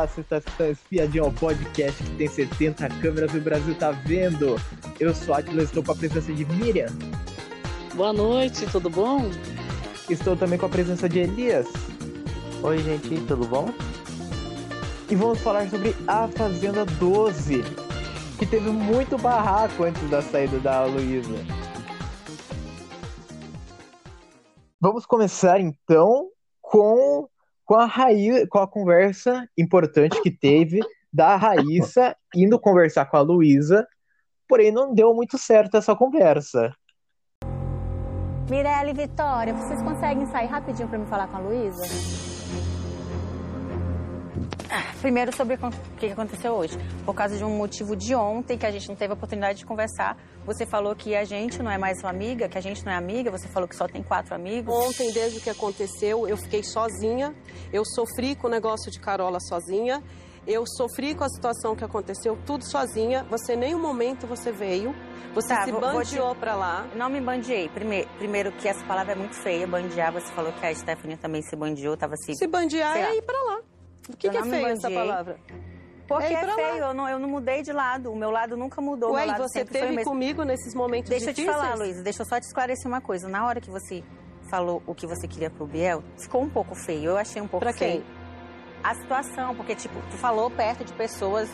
Olá, você está assistindo Espiadinho ao podcast que tem 70 câmeras e o Brasil tá vendo. Eu sou Atila, estou com a presença de Miriam. Boa noite, tudo bom? Estou também com a presença de Elias. Oi, gente, tudo bom? E vamos falar sobre A Fazenda 12, que teve muito barraco antes da saída da Luísa. Vamos começar então com, com a Raí, com a conversa importante que teve da Raíssa indo conversar com a Luísa, porém não deu muito certo essa conversa. Mirelle e Vitória, vocês conseguem sair rapidinho para me falar com a Luísa? Ah, Primeiro sobre o que aconteceu hoje. Por causa de um motivo de ontem que a gente não teve a oportunidade de conversar. Você falou que a gente não é mais sua amiga, que a gente não é amiga. Você falou que só tem quatro amigos. Ontem, desde o que aconteceu, eu fiquei sozinha. Eu sofri com o negócio de Carola sozinha. Eu sofri com a situação que aconteceu, tudo sozinha. Você, nem um momento, você veio. Você Tá, se bandeou te- pra lá. Não me bandiei. Primeiro, primeiro que essa palavra é muito feia, bandear. Você falou que a Stephanie também se bandiou, tava se... Se bandear é ir pra lá. O que, que é feio essa palavra? Porque É é, feio, eu não, eu não mudei de lado. O meu lado nunca mudou. Ué, meu e lado você teve comigo nesses momentos Deixa eu te difíceis? falar, Luísa, deixa eu só te esclarecer uma coisa. Na hora que você falou o que você queria pro Biel, ficou um pouco feio. Eu achei um pouco Pra quem? feio. A situação, porque, tipo, tu falou perto de pessoas,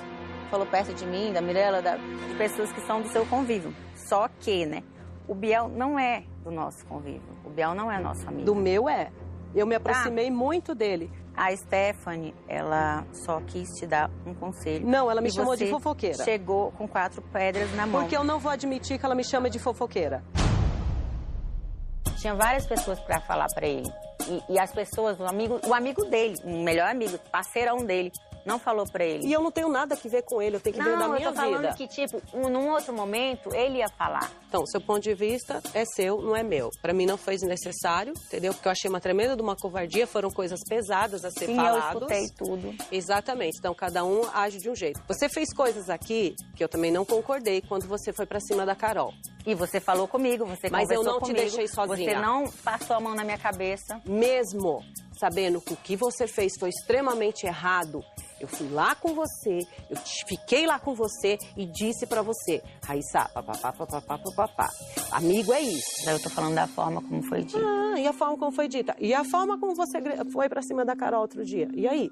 falou perto de mim, da Mirella, da- de pessoas que são do seu convívio. Só que, né, o Biel não é do nosso convívio. O Biel não é nosso amigo. Do meu é. Eu me aproximei muito dele. A Stephanie, ela só quis te dar um conselho. Não, ela me chamou de fofoqueira. Chegou com quatro pedras na mão. Porque eu não vou admitir que ela me chama de fofoqueira. Tinha várias pessoas pra falar pra ele. E, e as pessoas, o amigo, o amigo dele, o melhor amigo, parceirão dele, não falou pra ele. E eu não tenho nada a ver com ele, eu tenho que ver da não, eu minha tô falando vida. que, tipo, um- num outro momento, ele ia falar. Então, seu ponto de vista é seu, não é meu. Pra mim não foi necessário, entendeu? Porque eu achei uma tremenda de uma covardia, foram coisas pesadas a ser Sim, eu faladas. escutei tudo. Exatamente. Então, cada um age de um jeito. Você fez coisas aqui que eu também não concordei quando você foi pra cima da Carol. E você falou comigo, você Mas eu conversou não te comigo, deixei sozinha. Você não passou a mão na minha cabeça. Mesmo sabendo que o que você fez foi extremamente errado, eu fui lá com você, eu fiquei lá com você e disse pra você, Raíssa, papapá, papapá, papapá. Amigo é isso. Daí eu tô falando da forma como foi dito. Ah, e a forma como foi dita? E a forma como você foi pra cima da Carol outro dia? E aí?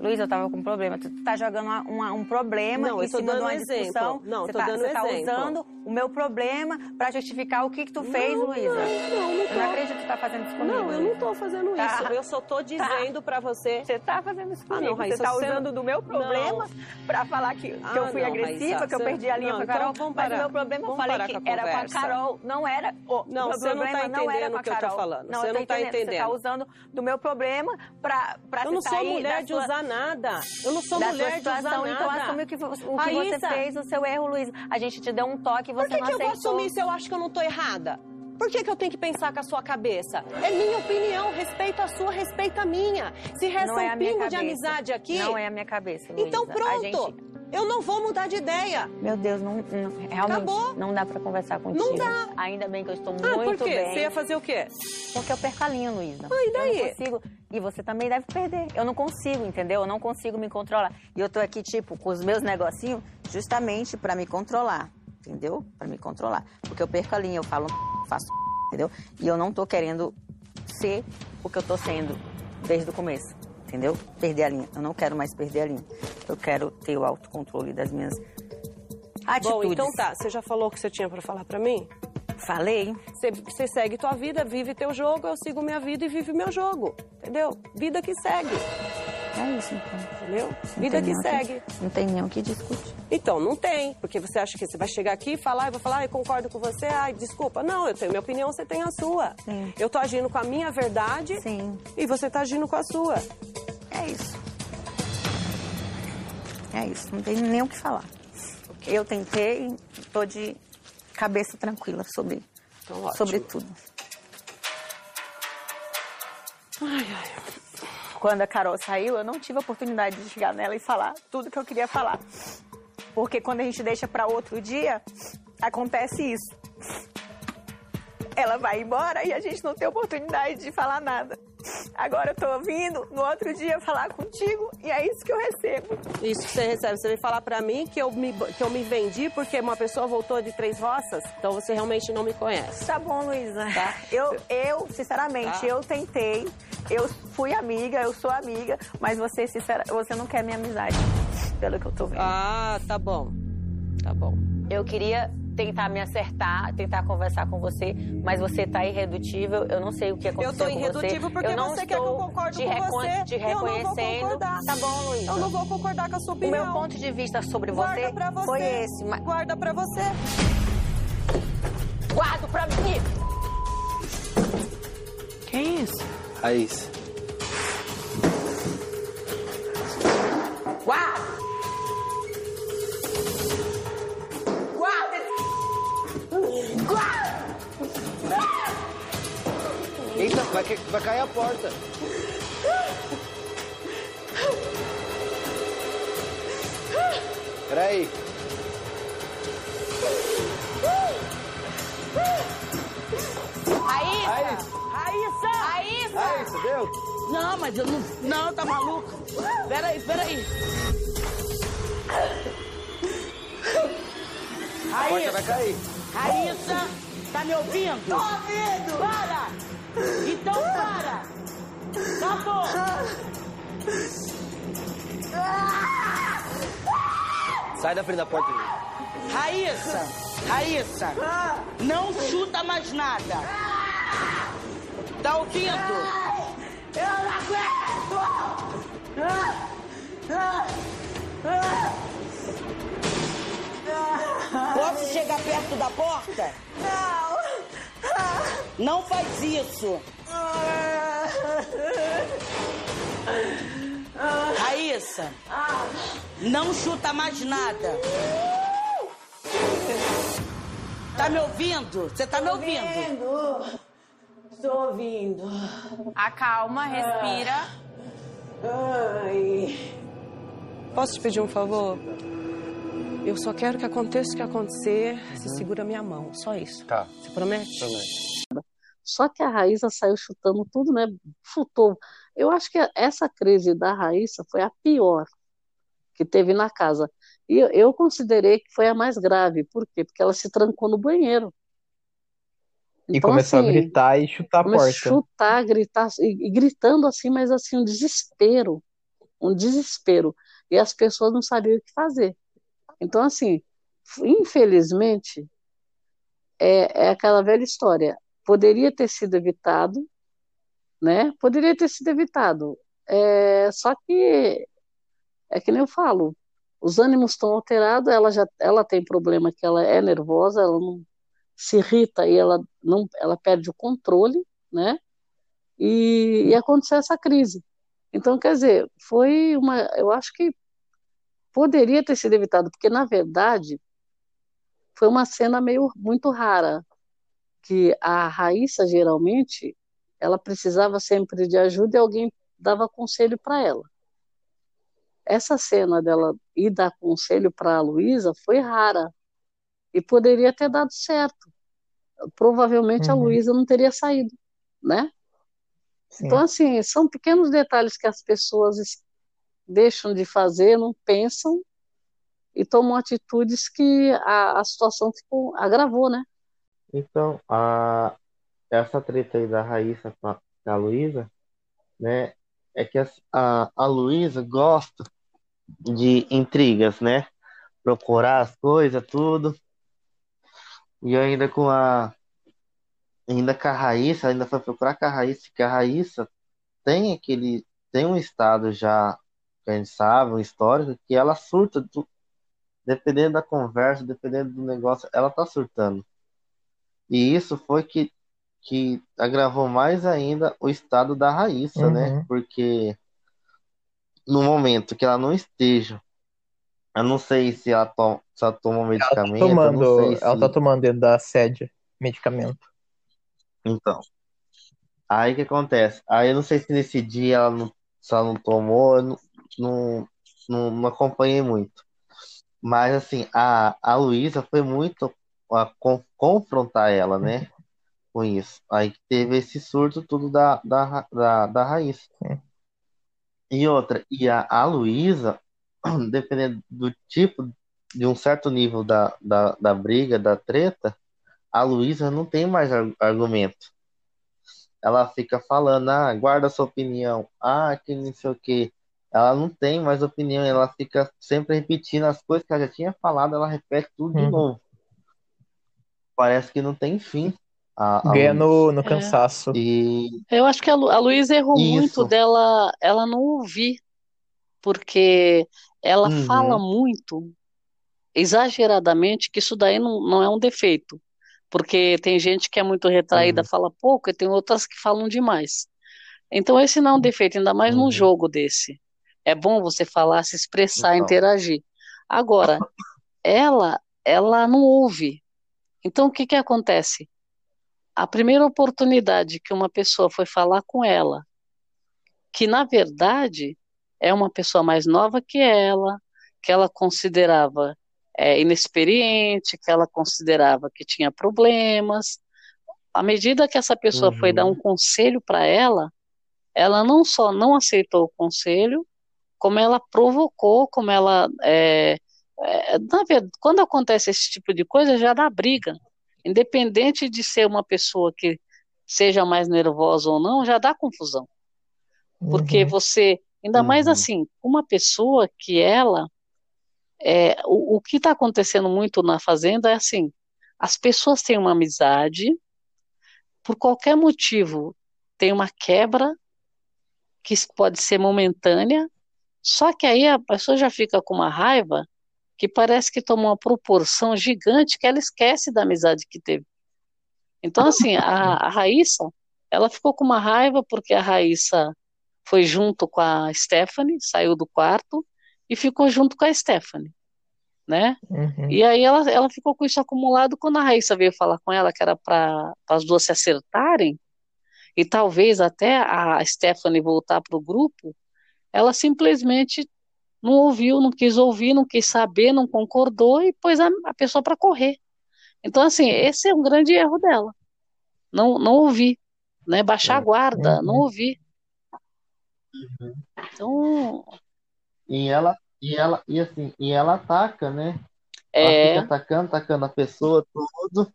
Luiz, eu tava com um problema. Tu tá jogando uma- uma- um problema Não, em eu cima de dando uma exemplo. discussão. Não, você tô tá, dando você tá usando o meu problema pra justificar o que que tu fez, Não, Luísa. Não, não, não Eu tô. não acredito que tu tá fazendo isso comigo. Não, eu não tô fazendo Tá. isso. Eu só tô dizendo pra você. Você tá fazendo isso Ah, não, comigo. Raíssa, você tá usando não- do meu problema pra falar que, que Ah, eu fui não, agressiva, Raíssa, que eu perdi a linha não, com a então Carol. vamos mas o meu problema, eu falei que com era com a. Carol. Não era. o Não, você não tá não entendendo o que eu tô falando. Não, Você eu não tá entendendo. Você tá usando do meu problema pra, pra Eu não sou mulher de usar nada. Eu não sou da mulher sua de usar situação, nada. então assume o que, o que você fez, o seu erro, Luiz. A gente te deu um toque e você Por que, não que eu vou aceitou. assumir se eu acho que eu não tô errada? Por que, que eu tenho que pensar com a sua cabeça? É minha opinião, respeito a sua, respeito a minha. Se resta Não é a um minha pingo de amizade aqui, Não é a minha cabeça, Luísa. então pronto. Eu não vou mudar de ideia. Meu Deus, não, não- realmente Acabou. não dá pra conversar contigo. Não dá. Ainda bem que eu estou Ah, muito por quê? bem. Você ia fazer o quê? Porque eu perco a linha, Luísa. Ah, e daí? Eu não consigo. E você também deve perder. Eu não consigo, entendeu? Eu não consigo me controlar. E eu tô aqui, tipo, com os meus negocinhos, justamente pra me controlar. Entendeu? Pra me controlar. Porque eu perco a linha, eu falo, faço, entendeu? E eu não tô querendo ser o que eu tô sendo desde o começo. Entendeu? Perder a linha. Eu não quero mais perder a linha. Eu quero ter o autocontrole das minhas atitudes. Bom, então tá. Você já falou o que você tinha pra falar pra mim? Falei. Você, segue tua vida, vive teu jogo, eu sigo minha vida e vive meu jogo. Entendeu? Vida que segue. É isso, então. Entendeu? Não Vida que segue. Não tem nem o que discutir. Então, não tem. Porque você acha que você vai chegar aqui e falar, eu vou falar, eu concordo com você, ai, desculpa. Não, eu tenho minha opinião, você tem a sua. Sim. Eu tô agindo com a minha verdade Sim. e você tá agindo com a sua. É isso. É isso, não tem nem o que falar. Eu tentei e tô de cabeça tranquila sobre, Então, sobre tudo. Ai, ai. Quando a Carol saiu, eu não tive a oportunidade de chegar nela e falar tudo que eu queria falar. Porque quando a gente deixa para outro dia, acontece isso. Ela vai embora e a gente não tem oportunidade de falar nada. Agora eu tô ouvindo, no outro dia falar contigo e é isso que eu recebo. Isso que você recebe. Você vem falar pra mim que eu, me, que eu me vendi porque uma pessoa voltou de três roças? Então você realmente não me conhece. Tá bom, Luísa. Tá. Eu, eu, sinceramente, tá. eu tentei. Eu fui amiga, eu sou amiga, mas você, sincera, você não quer minha amizade, pelo que eu tô vendo. Ah, tá bom. Tá bom. Eu queria tentar me acertar, tentar conversar com você, mas você tá irredutível. Eu não sei o que aconteceu com você. Eu tô irredutível porque eu você quer que eu concorde com você. Te reconhecendo. Tá bom, Luiz. Eu não vou concordar com a sua opinião. O meu ponto de vista sobre você, você foi esse. Mas... Guarda pra você. Guardo pra mim. Quem é isso? Raíssa. Eita, vai, vai cair a porta. Peraí. Raíssa! Raíssa! Raíssa! Raíssa, deu? Não, mas eu não... Não, tá maluco? Peraí, peraí. A porta vai cair. Raíssa, tá me ouvindo? Tô ouvindo! Para! Então para! Acabou! Sai da frente da porta. Raíssa! Raíssa! Não chuta mais nada! Tá ouvindo? Eu não aguento! Posso chegar perto da porta? Não! Não faz isso! Raíssa, não chuta mais nada. Tá me ouvindo? Você tá me ouvindo? Estou ouvindo. Acalma, respira. Ai. Posso te pedir um favor? Eu só quero que aconteça o que acontecer, uhum. você segura minha mão, só isso. Tá. Você promete? Promete. Só que a Raíssa saiu chutando tudo, né? Chutou. Eu acho que essa crise da Raíssa foi a pior que teve na casa. E eu considerei que foi a mais grave. Por quê? Porque ela se trancou no banheiro. Então, e começou assim, a gritar e chutar a porta. Chutar, gritar, e, e gritando assim, mas assim, um desespero. Um desespero. E as pessoas não sabiam o que fazer. Então, assim, infelizmente, é, é aquela velha história. Poderia ter sido evitado, né? Poderia ter sido evitado. É, só que é que nem eu falo, os ânimos estão alterados, ela já ela tem problema que ela é nervosa, ela não se irrita e ela não ela perde o controle, né? E, e aconteceu essa crise. Então, quer dizer, foi uma, eu acho que poderia ter sido evitado, porque na verdade foi uma cena meio muito rara, que a Raíssa geralmente ela precisava sempre de ajuda e alguém dava conselho para ela. Essa cena dela ir dar conselho para a Luísa foi rara e poderia ter dado certo. Provavelmente uhum. a Luísa não teria saído, né? Sim. Então, assim, são pequenos detalhes que as pessoas deixam de fazer, não pensam e tomam atitudes que a, a situação ficou, agravou, né? Então, a, essa treta aí da Raíssa com a, a Luísa, né, é que a, a, a Luísa gosta de intrigas, né? Procurar as coisas, tudo. E ainda com a ainda com a Raíssa, ainda foi procurar com a Raíssa, que a Raíssa tem aquele tem um estado já um histórico, que ela surta, do, dependendo da conversa, dependendo do negócio, ela tá surtando. E isso foi que, que agravou mais ainda o estado da Raíssa, né? uhum. né? Porque no momento que ela não esteja, eu não sei se ela, to se ela toma medicamento. Ela tá tomando, se... ela tá tomando dentro da sede medicamento. Então. Aí o que acontece? Aí eu não sei se nesse dia ela não, se ela não tomou, eu não, não, não, não acompanhei muito. Mas, assim, a, a Luísa foi muito a con- confrontar ela, né? com isso. Aí teve esse surto tudo da, da, da, da Raíssa. Sim. E outra, e a, a Luísa, dependendo do tipo, de um certo nível da, da, da briga, da treta, a Luísa não tem mais ar- argumento. Ela fica falando, ah, guarda sua opinião, ah, que não sei o quê. Ela não tem mais opinião, ela fica sempre repetindo as coisas que ela já tinha falado, ela repete tudo de Uhum. novo. Parece que não tem fim a, a Ganha no, no É. cansaço. E Eu acho que a, Lu, a Luísa errou muito isso. dela, ela não ouvir, porque ela Uhum. fala muito, exageradamente, que isso daí não, não é um defeito. Porque tem gente que é muito retraída, Uhum. fala pouco, e tem outras que falam demais. Então, esse não é um defeito, ainda mais num Uhum. jogo desse. É bom você falar, se expressar, Então. interagir. Agora, ela, ela não ouve. Então, o que que acontece? A primeira oportunidade que uma pessoa foi falar com ela, que na verdade é uma pessoa mais nova que ela, que ela considerava é, inexperiente, que ela considerava que tinha problemas. À medida que essa pessoa foi dar um Uhum. conselho para ela, ela não só não aceitou o conselho, como ela provocou, como ela. É, é, na verdade, quando acontece esse tipo de coisa, já dá briga. Independente de ser uma pessoa que seja mais nervosa ou não, já dá confusão. Porque Uhum. você, ainda mais Uhum. assim, uma pessoa que ela. É, o, o que está acontecendo muito na fazenda é assim: as pessoas têm uma amizade, por qualquer motivo, tem uma quebra, que pode ser momentânea, só que aí a pessoa já fica com uma raiva que parece que toma uma proporção gigante que ela esquece da amizade que teve. Então, assim, a, a Raíssa, ela ficou com uma raiva porque a Raíssa foi junto com a Stephanie, saiu do quarto e ficou junto com a Stephanie, né? Uhum. E aí ela, ela ficou com isso acumulado quando a Raíssa veio falar com ela que era para as duas se acertarem e talvez até a Stephanie voltar para o grupo, ela simplesmente não ouviu, não quis ouvir, não quis saber, não concordou e pôs a, a pessoa para correr. Então, assim, esse é um grande erro dela. Não, não ouvir, né? Baixar a guarda, não Uhum. ouvir. Então, E ela, e ela, e assim, e ela ataca, né? Ela é, fica atacando, atacando a pessoa, tudo.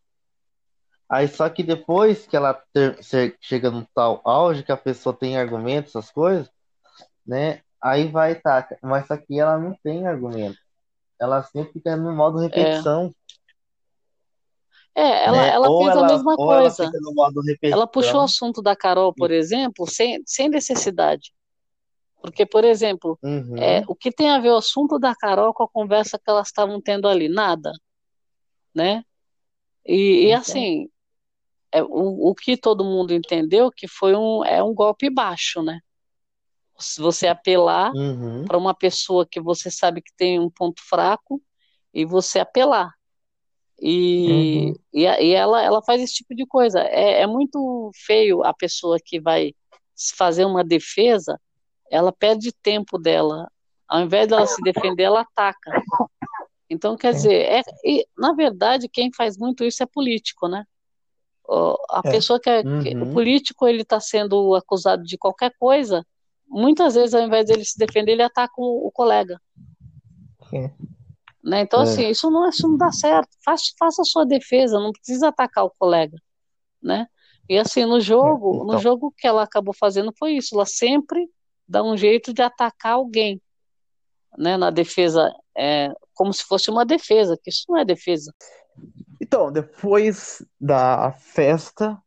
Aí só que depois que ela ter- che- chega num tal auge, que a pessoa tem argumentos, essas coisas, né? Aí vai ataca. Mas só que ela não tem argumento. Ela sempre fica no modo repetição, é, ela, né? ela Ou fez a ela, mesma ou ela coisa. modo Ela puxou o assunto da Carol, por exemplo, sem, sem necessidade. Porque, por exemplo, Uhum. é, o que tem a ver o assunto da Carol com a conversa que elas estavam tendo ali? Nada, né? E, e Então. assim, é, o, o que todo mundo entendeu que foi um, é um golpe baixo, né? Se você apelar Uhum. para uma pessoa que você sabe que tem um ponto fraco e você apelar. E, Uhum. e, e ela, ela faz esse tipo de coisa. É, é muito feio a pessoa que vai fazer uma defesa, ela perde tempo dela. Ao invés dela se defender, ela ataca. Então, quer dizer, é, e, na verdade, quem faz muito isso é político, né? A É. pessoa que é, que- o Uhum. político, ele está sendo acusado de qualquer coisa, muitas vezes, ao invés dele se defender, ele ataca o, o colega. Sim. Né? Então, É. assim, isso não, isso não dá certo. Faça, faça a sua defesa, não precisa atacar o colega, né? E assim, no jogo, no Então. jogo que ela acabou fazendo foi isso, ela sempre dá um jeito de atacar alguém, né? Na defesa, é, como se fosse uma defesa, que isso não é defesa. Então, depois da festa,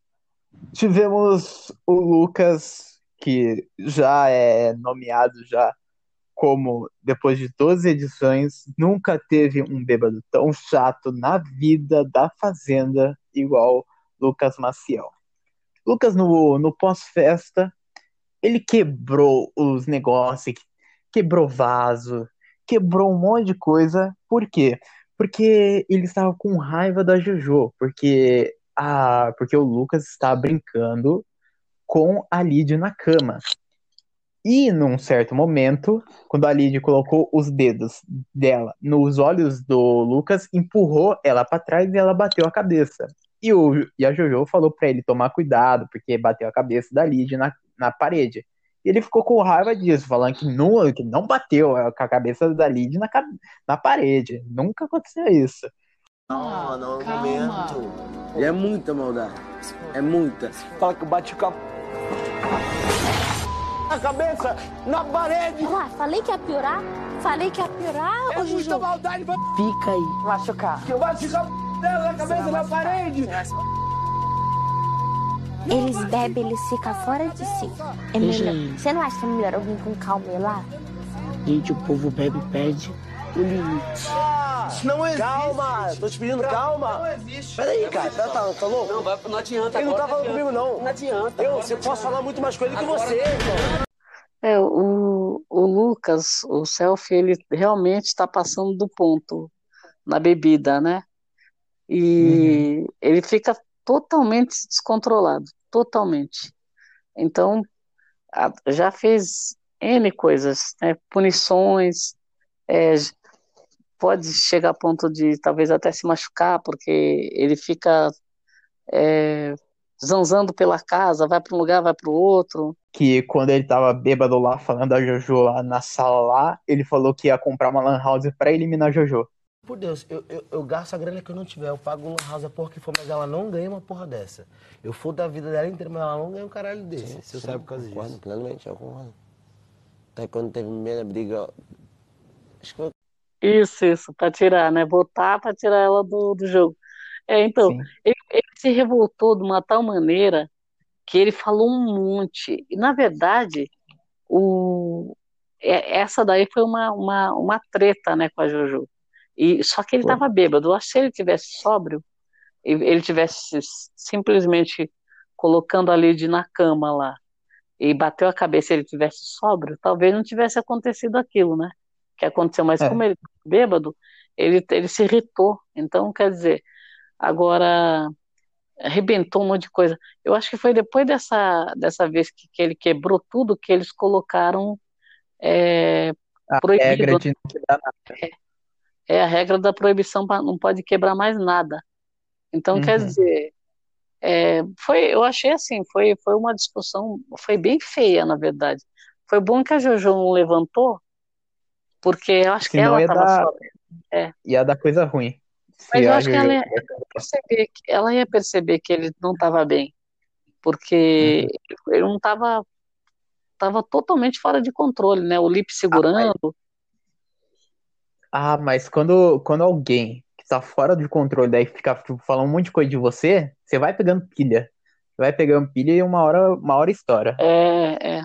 tivemos o Lucas, que já é nomeado já como, depois de 12 edições, nunca teve um bêbado tão chato na vida da Fazenda igual Lucas Maciel. Lucas, no, no pós-festa, ele quebrou os negócios, quebrou vaso, quebrou um monte de coisa. Por quê? Porque ele estava com raiva da Jojo, porque, a, porque o Lucas estava brincando com a Lid na cama. E num certo momento, quando a Lid colocou os dedos dela nos olhos do Lucas, empurrou ela para trás e ela bateu a cabeça. E, o, e a Jojo falou pra ele tomar cuidado, porque bateu a cabeça da Lid na, na parede. E ele ficou com raiva disso, falando que não, que não bateu com a cabeça da Lid na, na parede. Nunca aconteceu isso. Calma, não, momento. E é muita maldade. É muita. Fala que eu bati com a. A cabeça na parede! Lá, falei que ia piorar? Falei que ia piorar, É ô muita Juju? maldade, vai Fica aí. Machucar. que eu a dela na cabeça na parede! Eles bebem, eles ficam fora de si. É melhor. Você não acha que é melhor alguém com calma ir lá? Gente, o povo bebe e perde o limite. Não existe! Calma! Tô te pedindo calma! Não existe! Peraí, cara, tá, tá, tá louco? Não, vai, não adianta. Ele não tá falando comigo, não. Não adianta. Eu, você posso falar muito mais com ele que você. É, o, o Lucas, o selfie, ele realmente está passando do ponto na bebida, né? E ele fica totalmente descontrolado, totalmente. Então, a- já fez N coisas, né? Punições, é, pode chegar a ponto de talvez até se machucar, porque ele fica é, zanzando pela casa, vai para um lugar, vai para o outro. Que quando ele tava bêbado lá, falando da Jojo lá na sala lá, ele falou que ia comprar uma lan house pra eliminar a Jojo. Por Deus, eu, eu, eu gasto a grana que eu não tiver, eu pago uma house a porra que for, mas ela não ganha uma porra dessa. Eu fodo a vida dela inteira, mas ela não ganha um caralho desse, se eu saio por causa Concordo disso. plenamente, eu concordo. Até quando teve a primeira briga. Acho que foi Isso, isso, para tirar, né? Votar para tirar ela do, do jogo. É, então, ele, ele se revoltou de uma tal maneira que ele falou um monte. E, na verdade, o, é- essa daí foi uma, uma, uma treta, né, com a Jojo. E, só que ele estava bêbado. Eu acho que se ele tivesse sóbrio, ele tivesse simplesmente colocando a Lid na cama lá e bateu a cabeça e ele tivesse sóbrio, talvez não tivesse acontecido aquilo, né? Que aconteceu, mas É. como ele bêbado, ele, ele se irritou. Então, quer dizer, agora arrebentou um monte de coisa. Eu acho que foi depois dessa, dessa vez que, que ele quebrou tudo que eles colocaram é, A proibido, regra de não quebrar nada. é a regra da proibição, não pode quebrar mais nada. Então, quer Uhum. dizer, é, foi, eu achei assim, foi, foi uma discussão, foi bem feia, na verdade. Foi bom que a Jojo não levantou, porque eu acho que Senão ela ia estava dar- sóbria. Ia dar coisa ruim. Mas eu acho que ela ia, perceber que, ela ia perceber que ele não estava bem, porque Uhum. ele não estava estava totalmente fora de controle, né? O lip segurando. Ah, mas quando, quando alguém que tá fora de controle daí fica tipo, falando um monte de coisa de você, você vai pegando pilha. Você vai pegando pilha e uma hora, uma hora estoura. É, é.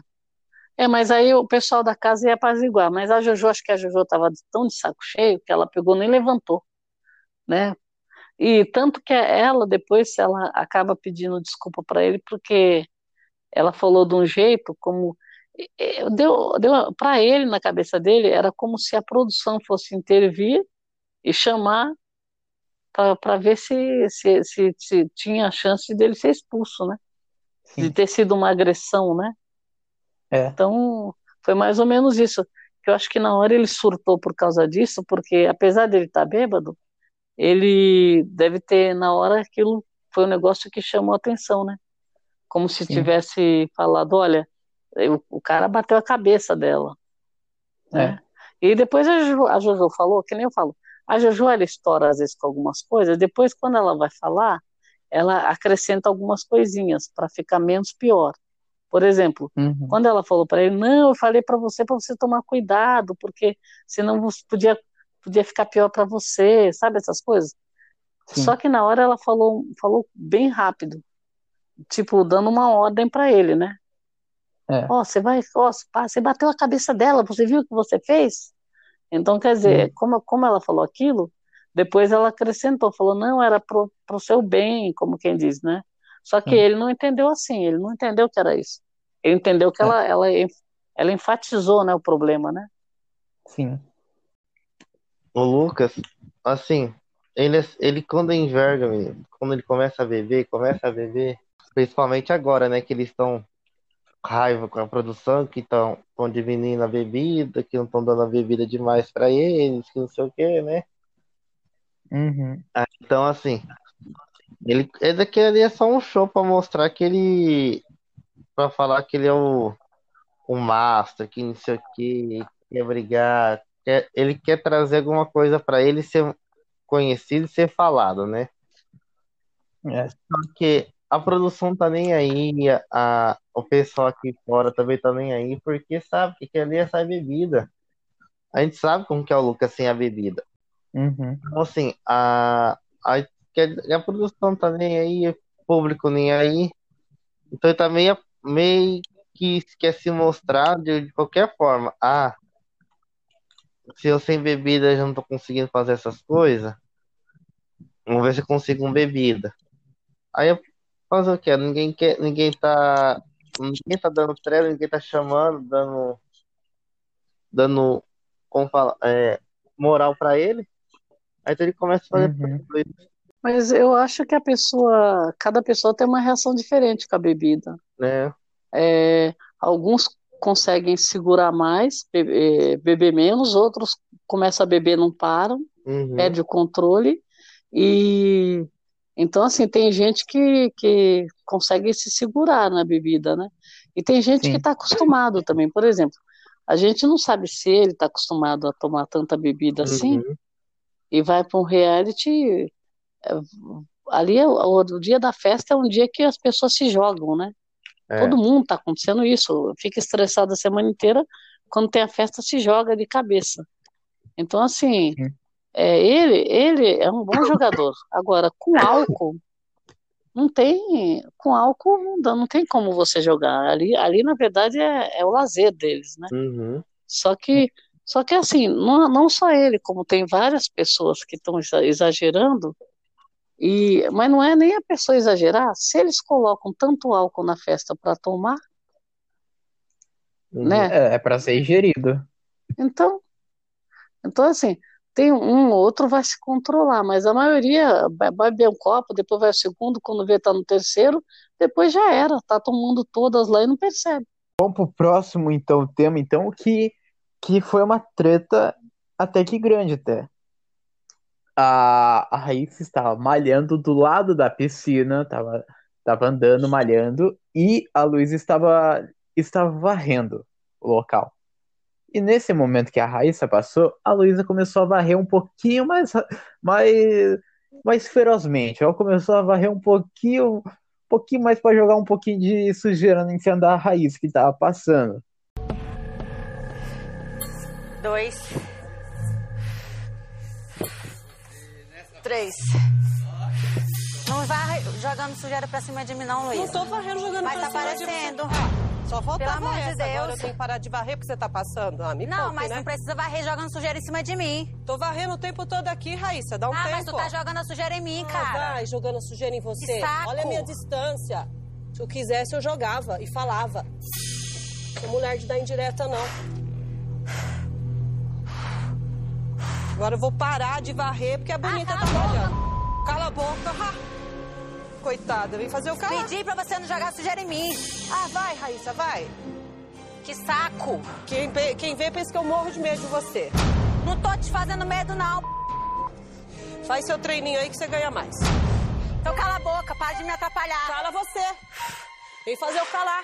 É, mas aí o pessoal da casa ia apaziguar. Mas a Jojo, acho que a Jojo estava tão de saco cheio que ela pegou nem levantou, né? E tanto que ela, depois, ela acaba pedindo desculpa para ele, porque ela falou de um jeito como. Deu, deu para ele, na cabeça dele, era como se a produção fosse intervir e chamar para ver se, se, se, se tinha a chance dele ser expulso, né? De ter sido uma agressão, né? É. Então, foi mais ou menos isso. Eu acho que na hora ele surtou por causa disso, porque apesar dele estar bêbado, ele deve ter, na hora, aquilo foi um negócio que chamou a atenção, né? Como se Sim. tivesse falado, olha, eu- o cara bateu a cabeça dela, né? E depois a Jojo, a Jojo falou, que nem eu falo, a Jojo ela estoura às vezes com algumas coisas, depois quando ela vai falar, ela acrescenta algumas coisinhas para ficar menos pior. Por exemplo, Uhum. quando ela falou para ele, não, eu falei para você para você tomar cuidado, porque senão você podia podia ficar pior para você, sabe essas coisas? Sim. Só que na hora ela falou falou bem rápido, tipo dando uma ordem para ele, né? É. Ó, você vai, ó, pá, você bateu a cabeça dela, você viu o que você fez? Então, quer dizer, como, como ela falou aquilo, depois ela acrescentou, falou, não, era pro, pro seu bem, como quem diz, né? Só que ele não entendeu assim, ele não entendeu que era isso. Ele entendeu que É. ela, ela, ela enfatizou, né, o problema, né? Sim. O Lucas, assim, ele, é- ele quando enverga, quando ele começa a beber, começa a beber, principalmente agora, né, que eles estão raiva com a produção, que estão diminuindo a bebida, que não estão dando a bebida demais pra eles, que não sei o quê, né? Uhum. Então, assim, Ele, ele daquele ali é só um show pra mostrar que ele. Pra falar que ele é o, o master, que não sei o que, quer brigar. Quer, ele quer trazer alguma coisa pra ele ser conhecido e ser falado, né? É. Só que a produção tá nem aí, a, o pessoal aqui fora também tá nem aí, porque sabe que ali é só bebida. A gente sabe como que é o Lucas sem a bebida. Uhum. Então, assim, a, a, a produção tá nem aí, o público nem aí. Então ele tá meio, meio que quer se mostrar de, de qualquer forma. Ah, se eu sem bebida já não tô conseguindo fazer essas coisas, vamos ver se eu consigo uma bebida. Aí eu fazer o quê? Ninguém quer, ninguém tá. Ninguém tá dando trela, ninguém tá chamando, dando. Dando. Como fala? É, moral pra ele. Aí então ele começa a fazer Uhum. Mas eu acho que a pessoa, cada pessoa tem uma reação diferente com a bebida. né? É, alguns conseguem segurar mais, beber, beber menos, outros começam a beber, não param, Uhum. perde o controle. E então, assim, tem gente que, que consegue se segurar na bebida, né? E tem gente que Sim. está acostumado também. Por exemplo, a gente não sabe se ele está acostumado a tomar tanta bebida assim Uhum. e vai para um reality. Ali o, o dia da festa é um dia que as pessoas se jogam, né? É. Todo mundo tá acontecendo isso. Fica estressado a semana inteira. Quando tem a festa, se joga de cabeça. Então, assim, Sim. é, ele, ele é um bom jogador. Agora, com álcool, não tem. Com álcool não, dá, não tem como você jogar. Ali, ali na verdade, é, é o lazer deles, né? Uhum. Só que, só que assim, não, não só ele, como tem várias pessoas que estão exagerando, e, mas não é nem a pessoa exagerar, se eles colocam tanto álcool na festa para tomar, Uhum. né? É, é pra ser ingerido. Então, então assim, tem um ou outro vai se controlar, mas a maioria beber um copo, depois vai o segundo, quando vê tá no terceiro, depois já era, tá tomando todas lá e não percebe. Vamos pro próximo, então, tema, então, que, que foi uma treta até que grande, até. A, a Raíssa estava malhando do lado da piscina, tava, tava andando, malhando, e a Luísa estava, estava varrendo o local. E nesse momento que a Raíssa passou, a Luísa começou a varrer um pouquinho mais, mais, mais ferozmente. Ela começou a varrer um pouquinho, um pouquinho mais para jogar um pouquinho de sujeira em cima da Raíssa que estava passando. Dois. Três. Não vai jogando sujeira pra cima de mim, não, Luiz. Não tô varrendo jogando Mas pra tá cima de parecendo. você. Só faltava Pelo amor de essa. Agora Deus. eu tenho que parar de varrer porque você tá passando. Ah, me Não, poupe, mas né? não precisa varrer jogando sujeira em cima de mim. Tô varrendo o tempo todo aqui, Raíssa. Dá um ah, tempo. mas tu tá jogando a sujeira em mim, Ah, cara. vai jogando sujeira em você. Olha a minha distância. Se eu quisesse, eu jogava e falava. Sou mulher de dar indireta, não. Agora eu vou parar de varrer porque a bonita Ah, tá malhando. Cala a boca. ha. Coitada, vem fazer o cara. Pedi pra você não jogar sujeira em mim. Ah, vai, Raíssa, vai. Que saco. Quem, quem vê pensa que eu morro de medo de você. Não tô te fazendo medo, não. Faz seu treininho aí que você ganha mais. Então cala a boca, para de me atrapalhar. Cala você. Vem fazer eu calar.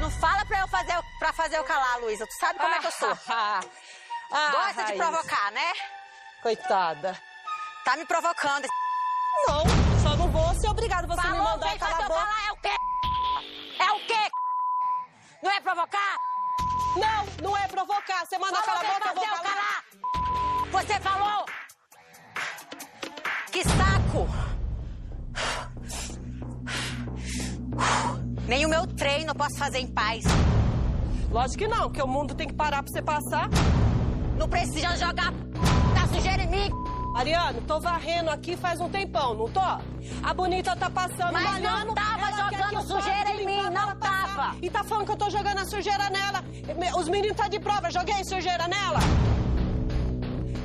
Não fala pra eu fazer, pra fazer eu calar, Luísa. Tu sabe como é que eu sou. Ah, Gosta de Raíssa. provocar, né? Coitada. Tá me provocando. Não, só não vou ser obrigada você me Falou, mandar vem calar a boca. calar. É o quê? É o quê? Não é provocar? Não, não é provocar. Você manda Falou, calar a boca, eu vou calar. calar. Você falou. Que saco. Nem o meu treino eu posso fazer em paz. Lógico que não, porque o mundo tem que parar pra você passar. Não precisa jogar da sujeira em mim. Mariano, tô varrendo aqui faz um tempão, não tô? A bonita tá passando, Mas não tava jogando sujeira em mim, não tava. E tá falando que eu tô jogando a sujeira nela. Os meninos tá de prova, joguei sujeira nela.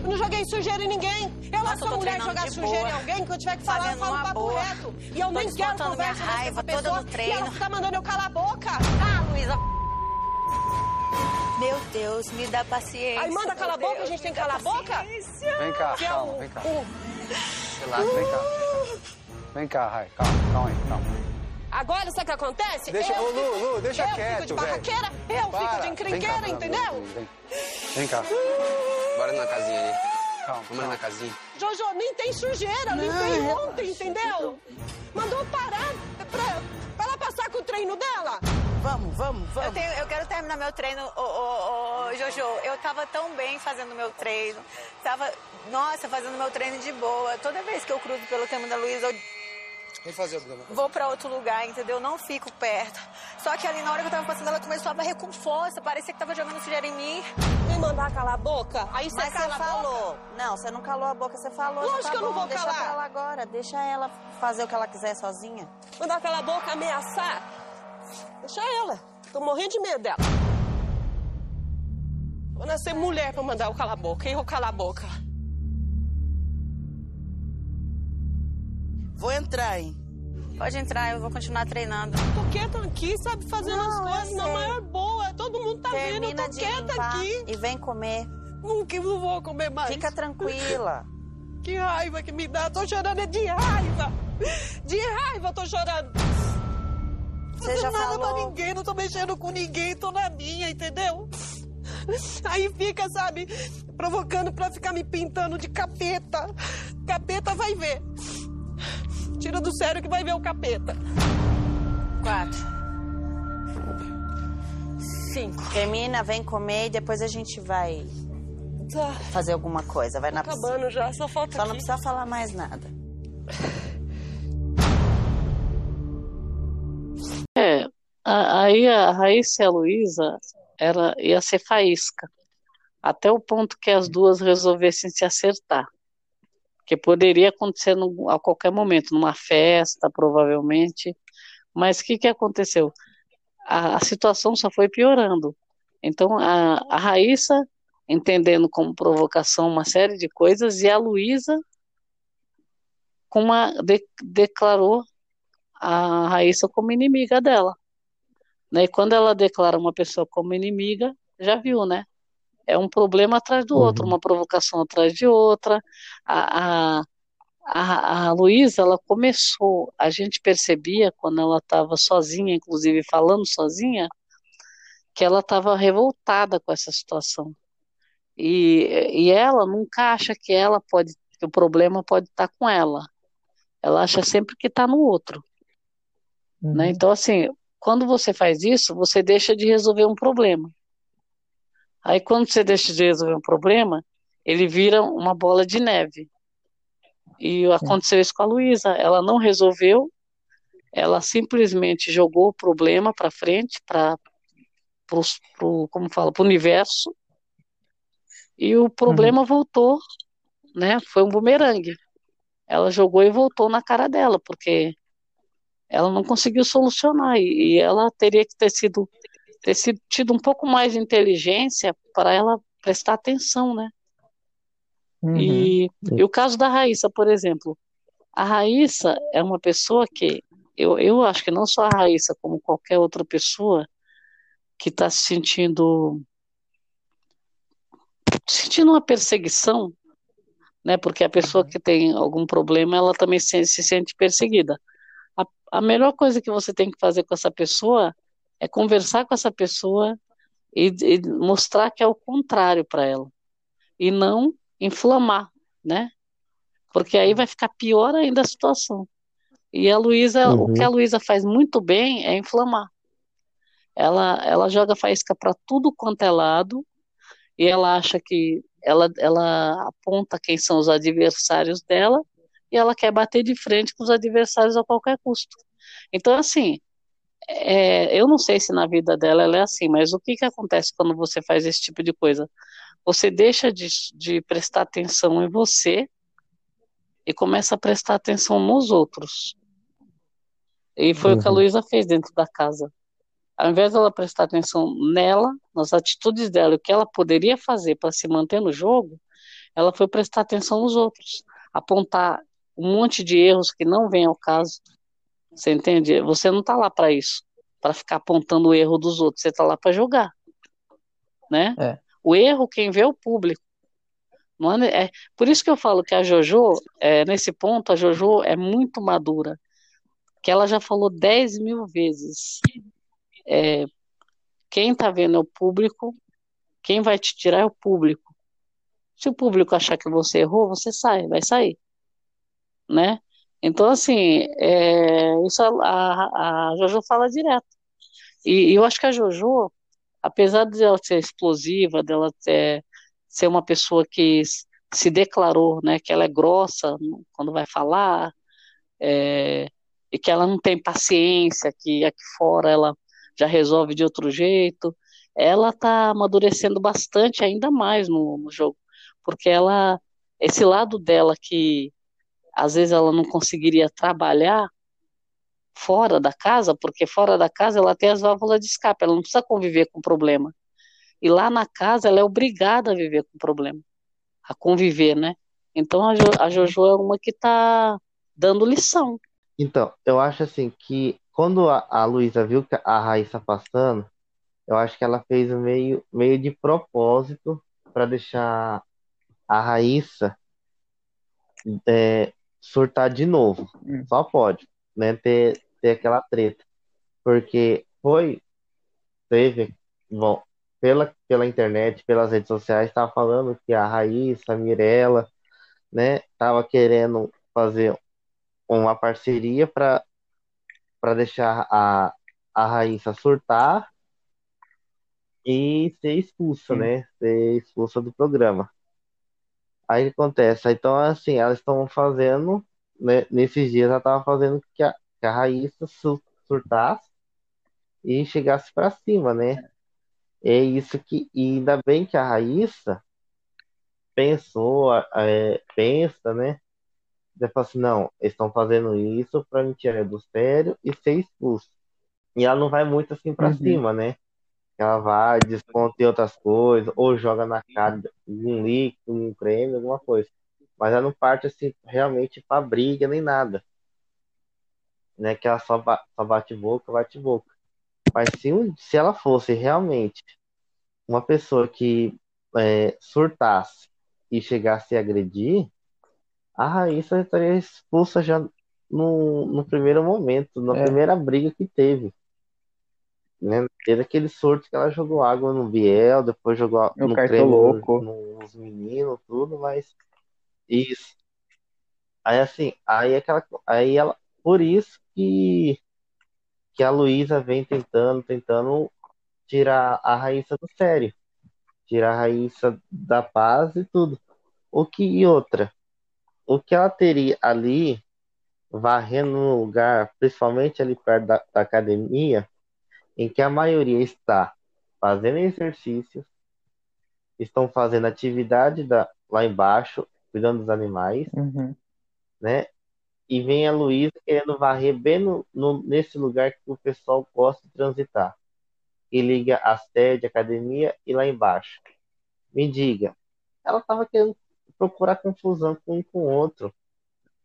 Eu não joguei sujeira em ninguém. Eu Nossa, sou mulher jogar sujeira boa. em alguém que eu tiver que falar, eu falo uma papo boa. reto. E eu Tô nem quero minha conversa mais com raiva essa toda pessoa. E treino. ela tá mandando eu calar a boca. Ah, Luísa. Meu Deus, me dá paciência. Aí manda calar a boca, a gente tem que calar a boca? Vem cá, Que é calma, o- vem cá. o- Relaxa, vem cá. Vem cá, Rai. Calma, calma aí, calma. Agora sabe o que acontece? Deixa, eu ô, Lu, fico- Lu, deixa eu quieto, fico de velho. barraqueira, eu Para. fico de Vem cá, encrenqueira, amor de entendeu? Deus, Vem, vem cá. Bora na casinha ali. Calma. Vamos na casinha. Jojo, nem tem sujeira, limpei ontem, entendeu? Mandou parar pra, pra ela passar com o treino dela. Vamos, vamos, vamos. Eu, tenho- eu quero terminar meu treino, ô, ô, ô, Jojo. Eu tava tão bem fazendo meu treino. Tava, nossa, fazendo meu treino de boa. Toda vez que eu cruzo pelo caminho da Luísa, eu Vem fazer o vou pra outro lugar, entendeu? Não fico perto. Só que ali na hora que eu tava passando, ela começou a varrer com força. Parecia que tava jogando sujeira em mim. Me mandar calar a boca? Aí você Mas cala falou. boca? Não, você não calou a boca, você falou. Lógico tá que eu não vou deixa calar. pra ela agora. Deixa ela fazer o que ela quiser sozinha. Mandar calar a boca, ameaçar? Deixa ela. Tô morrendo de medo dela. Vou nascer mulher pra mandar eu calar a boca. Eu calar a boca. Vou entrar, hein? Pode entrar, eu vou continuar treinando. Tô quieta aqui, sabe? Fazendo Não, as coisas na maior boa. Todo mundo tá vendo. Termina Eu tô de quieta aqui. e vem comer. Nunca não vou comer mais. Fica tranquila. Que raiva que me dá. Tô chorando é de raiva. De raiva tô chorando. Você Não já nada falou. pra ninguém, não tô mexendo com ninguém, tô na minha, entendeu? Aí fica, sabe, provocando pra ficar me pintando de capeta. Capeta vai ver. Tira do sério que vai ver o capeta. Quatro. Cinco. Termina, vem comer e depois a gente vai Tá. fazer alguma coisa. Vai na Acabando já, só falta Só não aqui. precisa falar mais nada. Aí a Raíssa e a Luísa era, ia ser faísca, até o ponto que as duas resolvessem se acertar. Que poderia acontecer no- a qualquer momento, numa festa, provavelmente. Mas o que, que aconteceu? A, a situação só foi piorando. Então, a, a Raíssa, entendendo como provocação uma série de coisas, e a Luísa de- declarou a Raíssa como inimiga dela. Né? E quando ela declara uma pessoa como inimiga, já viu, né? É um problema atrás do outro, uma provocação atrás de outra. A, a, a, a Luísa, ela começou, a gente percebia quando ela estava sozinha, inclusive falando sozinha, que ela estava revoltada com essa situação. E, e ela nunca acha que ela pode, que o problema pode estar com ela. Ela acha sempre que está no outro. Né? Então, assim, quando você faz isso, você deixa de resolver um problema. Aí, quando você deixa de resolver um problema, ele vira uma bola de neve. E aconteceu isso com a Luísa. Ela não resolveu, ela simplesmente jogou o problema para frente, para pro, como fala, para o universo, e o problema voltou, né? Foi um bumerangue. Ela jogou e voltou na cara dela, porque ela não conseguiu solucionar e, ela teria que ter sido ter sido, tido um pouco mais de inteligência para ela prestar atenção, né? E, e o caso da Raíssa, por exemplo, a Raíssa é uma pessoa que eu, eu acho que não só a Raíssa, como qualquer outra pessoa que está se sentindo sentindo uma perseguição, né? Porque a pessoa que tem algum problema, ela também se, se sente perseguida. A, melhor coisa que você tem que fazer com essa pessoa é conversar com essa pessoa e, e mostrar que é o contrário para ela e não inflamar, né? Porque aí vai ficar pior ainda a situação. E a Luísa, Uhum. o que a Luísa faz muito bem é inflamar. Ela, ela joga faísca para tudo quanto é lado e ela acha que ela, ela aponta quem são os adversários dela e ela quer bater de frente com os adversários a qualquer custo. Então, assim, é, eu não sei se na vida dela ela é assim, mas o que, que acontece quando você faz esse tipo de coisa? Você deixa de, de prestar atenção em você e começa a prestar atenção nos outros. E foi o que a Uhum. Luísa fez dentro da casa. Ao invés dela prestar atenção nela, nas atitudes dela, o que ela poderia fazer para se manter no jogo, ela foi prestar atenção nos outros, apontar um monte de erros que não vêm ao caso. Você entende? Você não está lá para isso, para ficar apontando o erro dos outros, você está lá para jogar, né? É. O erro quem vê é o público. Não é, é, por isso que eu falo que a Jojo, é, nesse ponto, a Jojo é muito madura. Que ela já falou 10 mil vezes. É, quem está vendo é o público, quem vai te tirar é o público. Se o público achar que você errou, você sai, vai sair. Né? Então, assim, é, isso a, a, Jojo fala direto. E, e eu acho que a Jojo, apesar de ela ser explosiva, dela ter, ser uma pessoa que se declarou, né, que ela é grossa quando vai falar, é, e que ela não tem paciência, que aqui fora ela já resolve de outro jeito, ela está amadurecendo bastante ainda mais no, no jogo, porque ela, esse lado dela que às vezes ela não conseguiria trabalhar fora da casa, porque fora da casa ela tem as válvulas de escape, ela não precisa conviver com o problema. E lá na casa ela é obrigada a viver com o problema, a conviver, né? Então a, jo, a Jojo é uma que está dando lição. Então, eu acho assim que quando a, a Luísa viu a Raíssa passando, eu acho que ela fez meio, meio de propósito para deixar a Raíssa é, surtar de novo. Hum. Só pode, né? Ter, ter aquela treta. Porque foi, teve, bom, pela, pela internet, pelas redes sociais, estava falando que a Raíssa, a Mirella, né, tava querendo fazer uma parceria para para deixar a, a Raíssa surtar e ser expulsa, né? Ser expulsa do programa. Aí acontece, então assim, elas estão fazendo, né, nesses dias ela estava fazendo que a, que a Raíssa surtasse e chegasse para cima, né? É isso que, e ainda bem que a Raíssa pensou, é, pensa, né? Ela fala assim, não, eles estão fazendo isso para me tirar do sério e ser expulso. E ela não vai muito assim para uhum. cima, né? Ela vai, desconta em outras coisas, ou joga na cara um líquido, um creme, alguma coisa. Mas ela não parte assim realmente pra briga nem nada. Né? Que ela só, ba só bate boca, bate boca. Mas se, se ela fosse realmente uma pessoa que é, surtasse e chegasse a agredir, a Raíssa estaria expulsa já no, no primeiro momento, na é. primeira briga que teve. Né? Teve aquele surto que ela jogou água no Biel, depois jogou no, no creme louco. nos meninos, tudo, mas isso. Aí assim, aí aquela, aí ela, por isso que que a Luísa vem tentando, tentando tirar a Raíssa do sério, tirar a Raíssa da paz e tudo. O que e outra, o que ela teria ali varrendo no lugar, principalmente ali perto da, da academia, em que a maioria está fazendo exercícios, estão fazendo atividade da, lá embaixo, cuidando dos animais, uhum. né? E vem a Luísa querendo varrer bem no, no, nesse lugar que o pessoal gosta de transitar. E liga a sede, a academia e lá embaixo. Me diga, ela estava querendo procurar confusão com um com o outro.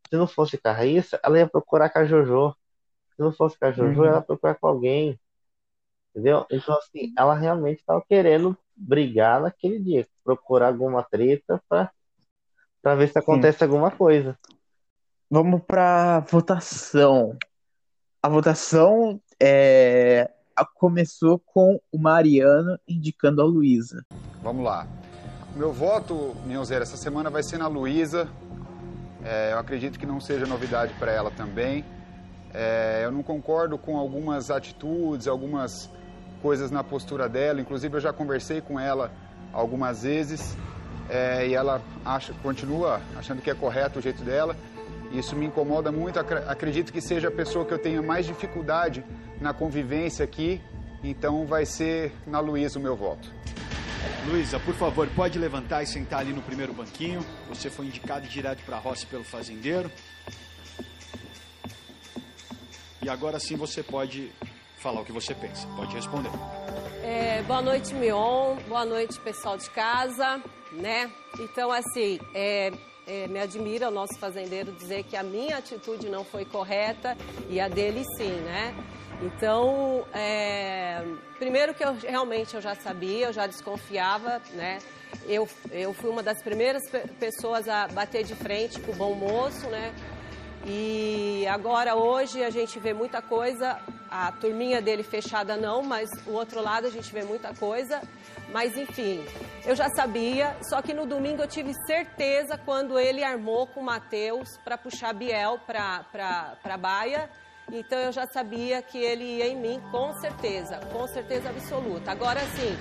Se não fosse com a Raíssa, ela ia procurar com a Jojo. Se não fosse com a Jojo, uhum. ela ia procurar com alguém. Entendeu? Então, assim, ela realmente estava querendo brigar naquele dia, procurar alguma treta para ver se acontece Sim. alguma coisa. Vamos para votação. A votação é, começou com o Mariano indicando a Luísa. Vamos lá. Meu voto, Minhozeira, essa semana vai ser na Luísa. É, eu acredito que não seja novidade para ela também. É, eu não concordo com algumas atitudes, algumas coisas na postura dela. Inclusive, eu já conversei com ela algumas vezes é, e ela acha, continua achando que é correto o jeito dela. Isso me incomoda muito. Acredito que seja a pessoa que eu tenha mais dificuldade na convivência aqui. Então, vai ser na Luísa o meu voto. Luísa, por favor, pode levantar e sentar ali no primeiro banquinho. Você foi indicado direto para a roça pelo fazendeiro. E agora sim você pode falar o que você pensa. Pode responder. É, boa noite, Mion. Boa noite, pessoal de casa, né? Então, assim, é, é, me admira o nosso fazendeiro dizer que a minha atitude não foi correta e a dele sim, né? Então, é, primeiro que eu realmente eu já sabia, eu já desconfiava, né? eu, eu fui uma das primeiras pe- pessoas a bater de frente com o bom moço, né? E agora, hoje, a gente vê muita coisa. A turminha dele fechada não, mas o outro lado a gente vê muita coisa. Mas, enfim, eu já sabia. Só que no domingo eu tive certeza quando ele armou com o Matheus para puxar Biel para a baia. Então eu já sabia que ele ia em mim, com certeza, com certeza absoluta. Agora, assim,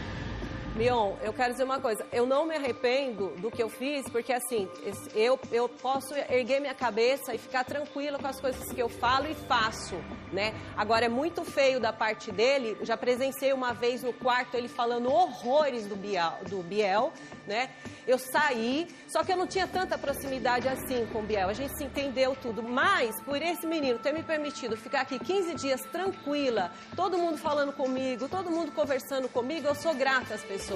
Mion, eu quero dizer uma coisa. Eu não me arrependo do que eu fiz, porque assim, eu, eu posso erguer minha cabeça e ficar tranquila com as coisas que eu falo e faço, né? Agora, é muito feio da parte dele. Já presenciei uma vez no quarto ele falando horrores do Biel, do Biel né? Eu saí, só que eu não tinha tanta proximidade assim com o Biel. A gente se entendeu tudo. Mas, por esse menino ter me permitido ficar aqui 15 dias tranquila, todo mundo falando comigo, todo mundo conversando comigo, eu sou grata às pessoas.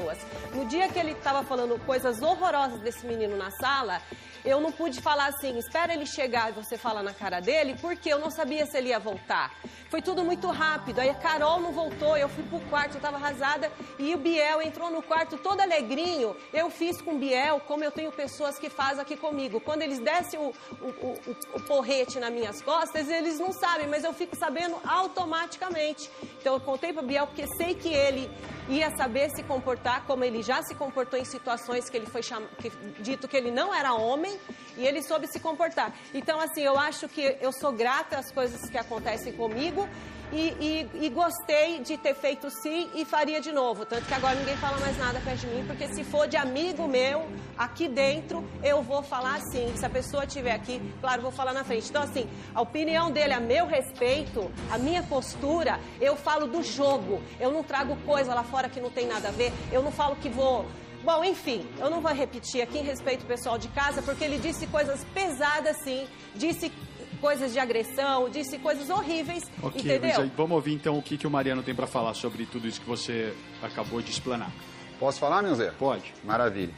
No dia que ele estava falando coisas horrorosas desse menino na sala, eu não pude falar assim, espera ele chegar e você falar na cara dele, porque eu não sabia se ele ia voltar. Foi tudo muito rápido. Aí a Carol não voltou, eu fui pro quarto, eu tava arrasada, e o Biel entrou no quarto todo alegrinho. Eu fiz com o Biel como eu tenho pessoas que fazem aqui comigo. Quando eles descem o, o, o, o porrete nas minhas costas, eles não sabem, mas eu fico sabendo automaticamente. Então eu contei para Biel porque sei que ele ia saber se comportar como ele já se comportou em situações que ele foi cham... que, dito que ele não era homem e ele soube se comportar. Então, assim, eu acho que eu sou grata às coisas que acontecem comigo e, e, e gostei de ter feito sim e faria de novo. Tanto que agora ninguém fala mais nada perto de mim, porque se for de amigo meu, aqui dentro, eu vou falar sim. Se a pessoa estiver aqui, claro, vou falar na frente. Então, assim, a opinião dele a meu respeito, a minha postura, eu falo do jogo. Eu não trago coisa lá fora que não tem nada a ver. Eu não falo que vou. Bom, enfim, eu não vou repetir aqui em respeito ao pessoal de casa, porque ele disse coisas pesadas, sim. Disse coisas de agressão, disse coisas horríveis, Ok, entendeu? Luiz, vamos ouvir então o que, que o Mariano tem para falar sobre tudo isso que você acabou de explanar. Posso falar, meu Zé? Pode. Maravilha.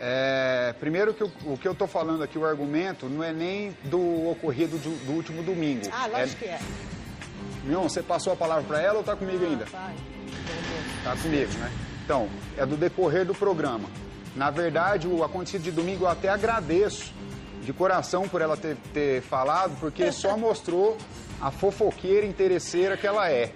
É, primeiro que eu- o que eu estou falando aqui, o argumento, não é nem do ocorrido do, do último domingo. Ah, lógico que é. Mion, você passou a palavra para ela ou está comigo ainda? Vai. Tá comigo, né? Então, é do decorrer do programa. Na verdade, o acontecido de domingo eu até agradeço de coração por ela ter, ter falado, porque só mostrou a fofoqueira interesseira que ela é.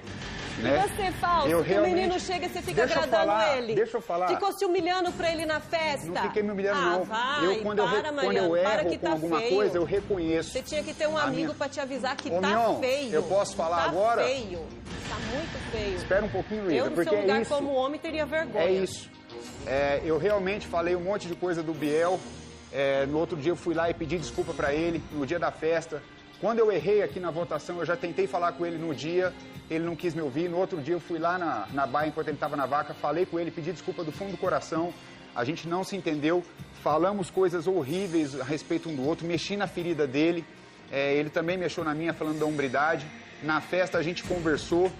Né? E você, Fausto, Eu realmente- o menino chega e você fica Deixa eu agradando falar, ele. deixa eu falar. Ficou se humilhando pra ele na festa. Não fiquei me humilhando, ah, não. Vai, eu, quando, eu, para, quando Mariano, eu para erro que com tá alguma feio. coisa, eu reconheço. Você tinha que ter um amigo minha- pra te avisar que Ô, tá Mion, feio. eu posso falar tá agora? feio. Tá muito feio. Espera um pouquinho, Luísa, Eu, no porque seu é lugar, como homem, teria vergonha. É isso. É, eu realmente falei um monte de coisa do Biel. É, no outro dia eu fui lá e pedi desculpa para ele, no dia da festa. Quando eu errei aqui na votação, eu já tentei falar com ele no dia, ele não quis me ouvir. No outro dia eu fui lá na, na baia enquanto ele estava na vaca, falei com ele, pedi desculpa do fundo do coração. A gente não se entendeu, falamos coisas horríveis a respeito um do outro, mexi na ferida dele. É, ele também mexeu na minha falando da hombridade. Na festa a gente conversou,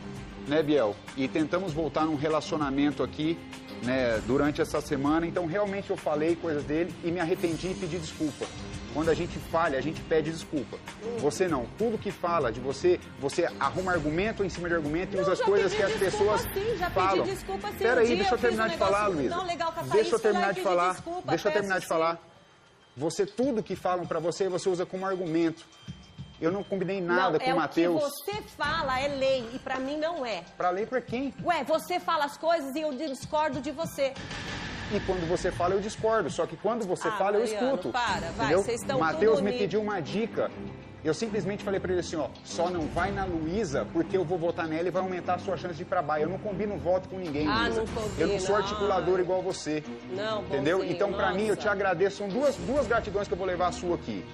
né, Biel? E tentamos voltar num relacionamento aqui, né, durante essa semana. Então, realmente eu falei coisas dele e me arrependi e pedi desculpa. Quando a gente falha, a gente pede desculpa. Você não. Tudo que fala de você, você arruma argumento em cima de argumento e usa as coisas pedi que as desculpa, pessoas sim, já pedi falam. desculpa, sim. Espera Um deixa eu terminar de falar, Luísa. Deixa eu terminar de pedi falar. desculpa, Deixa eu terminar de falar. Você, tudo que falam pra você, você usa como argumento. Eu não combinei nada não, com é o Matheus. o que você fala é lei e pra mim não é. Pra lei pra quem? Ué, você fala as coisas e eu discordo de você. E quando você fala, eu discordo. Só que quando você Ah, fala, eu Mariano, escuto. para, vai, entendeu? vocês estão Matheus me pediu uma dica. Eu simplesmente falei pra ele assim, ó, só não vai na Luísa, porque eu vou votar nela e vai aumentar a sua chance de ir pra. Eu não combino voto com ninguém, Ah, Luísa. não combina, Eu não sou ai. articulador igual você. Não, Entendeu? bonzinho, Então, pra mim, eu te agradeço. São duas, duas gratidões que eu vou levar a sua aqui.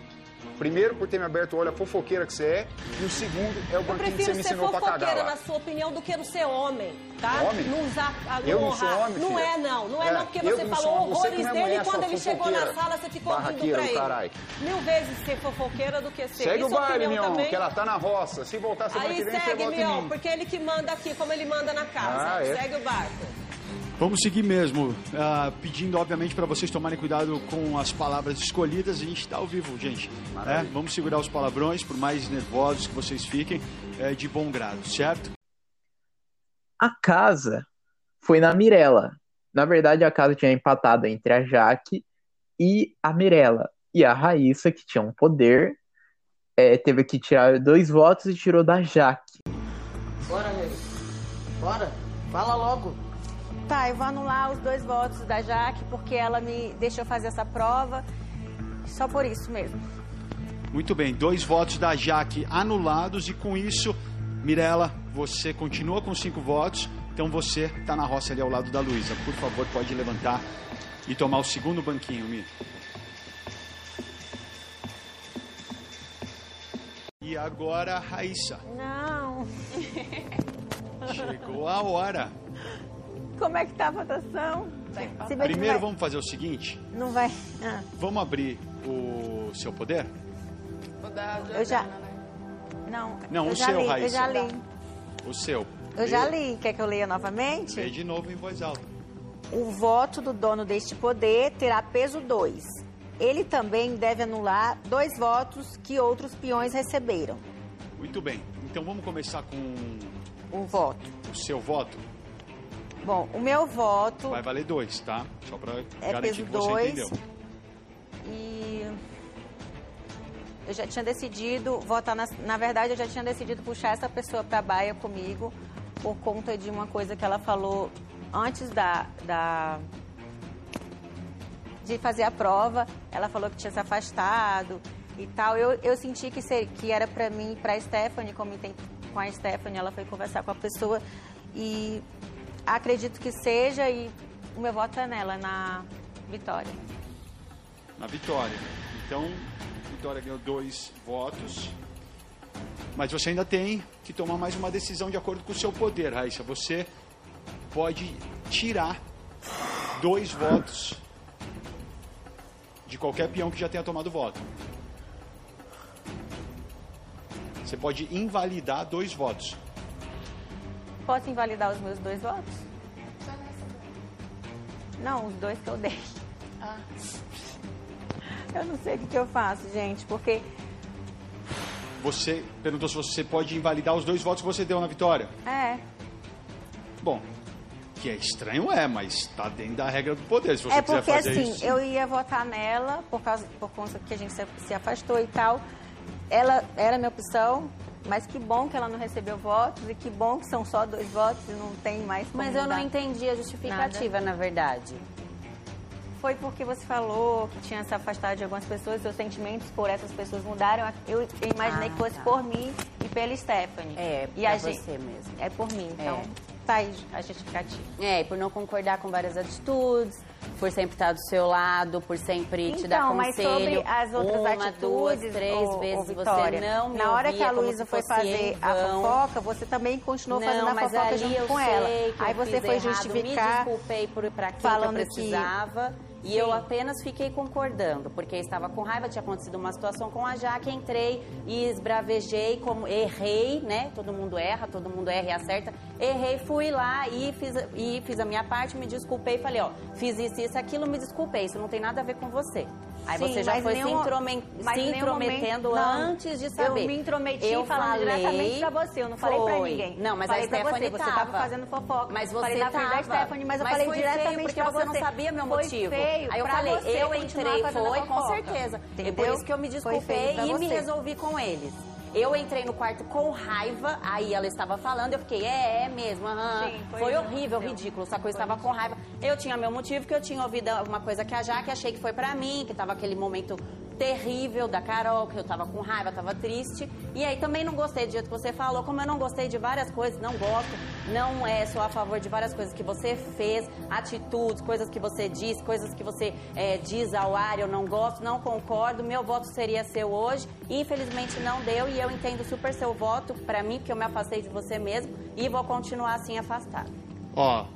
Primeiro, por ter me aberto o olho a fofoqueira que você é. E o segundo é o Eu banquinho que você prefiro me ser ensinou pra cagar fofoqueira, lá. na sua opinião, do que não ser homem, tá? Homem? Não usar a Eu não honra. sou homem, Não filha. é, não. Não é, É, não, porque eu você não falou você que horrores não é dele e quando ele chegou na fofoqueira. sala, você ficou rindo Barraqueira pra ele. caralho. Mil vezes ser fofoqueira do que ser. Segue E o sua baile, Mion, também? que ela tá na roça. Se voltar semana Aí que vem, você segue, volta em Mion, porque ele que manda aqui, como ele manda na casa. Ah, é? Segue o barco. Vamos seguir mesmo, ah, pedindo obviamente para vocês tomarem cuidado com as palavras escolhidas. A gente está ao vivo, gente. Né? Vamos segurar os palavrões, por mais nervosos que vocês fiquem, é, de bom grado, certo? A casa foi na Mirella. Na verdade, a casa tinha empatado entre a Jaque e a Mirella. E a Raíssa, que tinha um poder, é, teve que tirar dois votos e tirou da Jaque. Bora, Rei. Bora. Fala logo. Tá, eu vou anular os dois votos da Jaque, porque ela me deixou fazer essa prova. Só por isso mesmo. Muito bem, dois votos da Jaque anulados e com isso, Mirella, você continua com cinco votos. Então você está na roça ali ao lado da Luísa. Por favor, pode levantar e tomar o segundo banquinho, Mi. E agora, Raíssa. Não. Chegou a hora. Como é que tá a votação? Primeiro vai- vamos fazer o seguinte. Não vai. Ah, Vamos abrir o seu poder? eu já. Não, Não, eu o seu, li, Eu Raíssa. já li. O seu. Eu já li. Quer que eu leia novamente? Lê de novo em voz alta. O voto do dono deste poder terá peso 2. Ele também deve anular dois votos que outros peões receberam. Muito bem. Então vamos começar com O voto. o seu voto. Bom, o meu voto Vai valer dois, tá? Só para é garantir peso que você 2. entendeu. E eu já tinha decidido votar na, na verdade eu já tinha decidido puxar essa pessoa para baia comigo por conta de uma coisa que ela falou antes da, da de fazer a prova. Ela falou que tinha se afastado e tal. Eu, eu senti que, ser, que era para mim, para a Stephanie, comentei com a Stephanie, ela foi conversar com a pessoa e acredito que seja e o meu voto é nela, na Vitória. Na Vitória. Então, Vitória ganhou dois votos. Mas você ainda tem que tomar mais uma decisão de acordo com o seu poder, Raíssa. Você pode tirar dois votos de qualquer peão que já tenha tomado voto. Você pode invalidar dois votos. Posso invalidar os meus dois votos? Não, os dois que eu dei. Eu não sei o que, que eu faço, gente, porque Você perguntou se você pode invalidar os dois votos que você deu na vitória. é, Bom, que é estranho é, mas está dentro da regra do poder. Se você é quiser porque fazer assim, isso. eu ia votar nela por causa por conta que a gente se, se afastou e tal. Ela era minha opção, mas que bom que ela não recebeu votos e que bom que são só dois votos e não tem mais como Mas eu não entendi a justificativa, na verdade. Foi porque você falou que tinha se afastado de algumas pessoas, seus sentimentos por essas pessoas mudaram. Eu imaginei Ah, que fosse tá. por mim e pela Stephanie. É, e pra a gente, você mesmo. É por mim, então É. tá aí a justificativa. É, e por não concordar com várias atitudes, por sempre estar do seu lado, por sempre te dar Então, mas conselho. sobre as outras uma, atitudes, duas, três vezes Vitória, você não me Na hora que a Luísa foi fazer a vão. fofoca, você também continuou fazendo não, a mas fofoca junto com ela. que Aí você foi errado, justificar Me desculpei por para aquilo que falando eu que- precisava. E Sim. eu apenas fiquei concordando, porque estava com raiva, tinha acontecido uma situação com a Jaque, entrei e esbravejei, como errei, né? Todo mundo erra, todo mundo erra e acerta. Errei, fui lá e fiz, e fiz a minha parte, me desculpei e falei, ó, fiz isso, isso, aquilo, me desculpei, isso não tem nada a ver com você. Aí Sim, você já mas foi nenhum- se, mas se intrometendo momento- não. antes de saber. Eu me intrometi Eu falando falei, diretamente pra você, eu não falei pra foi. ninguém. Não, mas falei a pra Stephanie você, você tava fazendo fofoca. Mas você falei frente da tava. Stephanie, mas eu falei diretamente feio, porque pra você não você. sabia meu motivo. Aí eu pra falei, eu entrei, foi, com certeza. E Entendeu? por isso que eu me desculpei pra e me resolvi com eles. Eu entrei no quarto com raiva, aí ela estava falando, eu fiquei, é, é mesmo, aham. Sim, foi foi horrível, ridículo, só que eu estava com raiva. Eu tinha meu motivo, que eu tinha ouvido alguma coisa que a Jaque, achei que foi pra mim, que tava aquele momento terrível da Carol, que eu tava com raiva, tava triste. E aí também não gostei do jeito que você falou, como eu não gostei de várias coisas, não gosto, não é, sou a favor de várias coisas que você fez, atitudes, coisas que você disse, coisas que você é, diz ao ar, eu não gosto, não concordo, meu voto seria seu hoje. Infelizmente não deu e eu entendo super seu voto pra mim, porque eu me afastei de você mesmo e vou continuar assim afastada. Ó,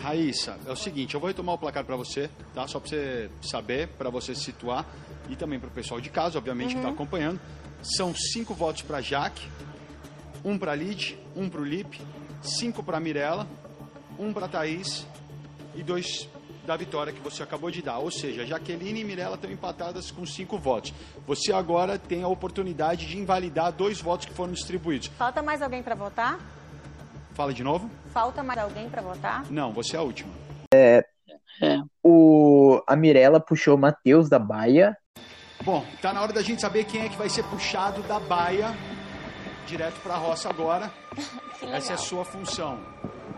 Raíssa, é o seguinte, eu vou retomar o placar pra você, tá? Só pra você saber, pra você se situar e também pro pessoal de casa, obviamente, que tá Uhum. acompanhando. São cinco votos pra Jaque, um pra Lid, um pro Lipe, cinco pra Mirella, um pra Thaís e dois da vitória que você acabou de dar. Ou seja, Jaqueline e Mirella estão empatadas com cinco votos. Você agora tem a oportunidade de invalidar dois votos que foram distribuídos. Falta mais alguém pra votar? Fala de novo? Falta mais alguém pra votar? Não, você é a última. É. O, a Mirella puxou o Matheus da baia. Bom, tá na hora da gente saber quem é que vai ser puxado da baia direto pra roça agora. Essa é a sua função.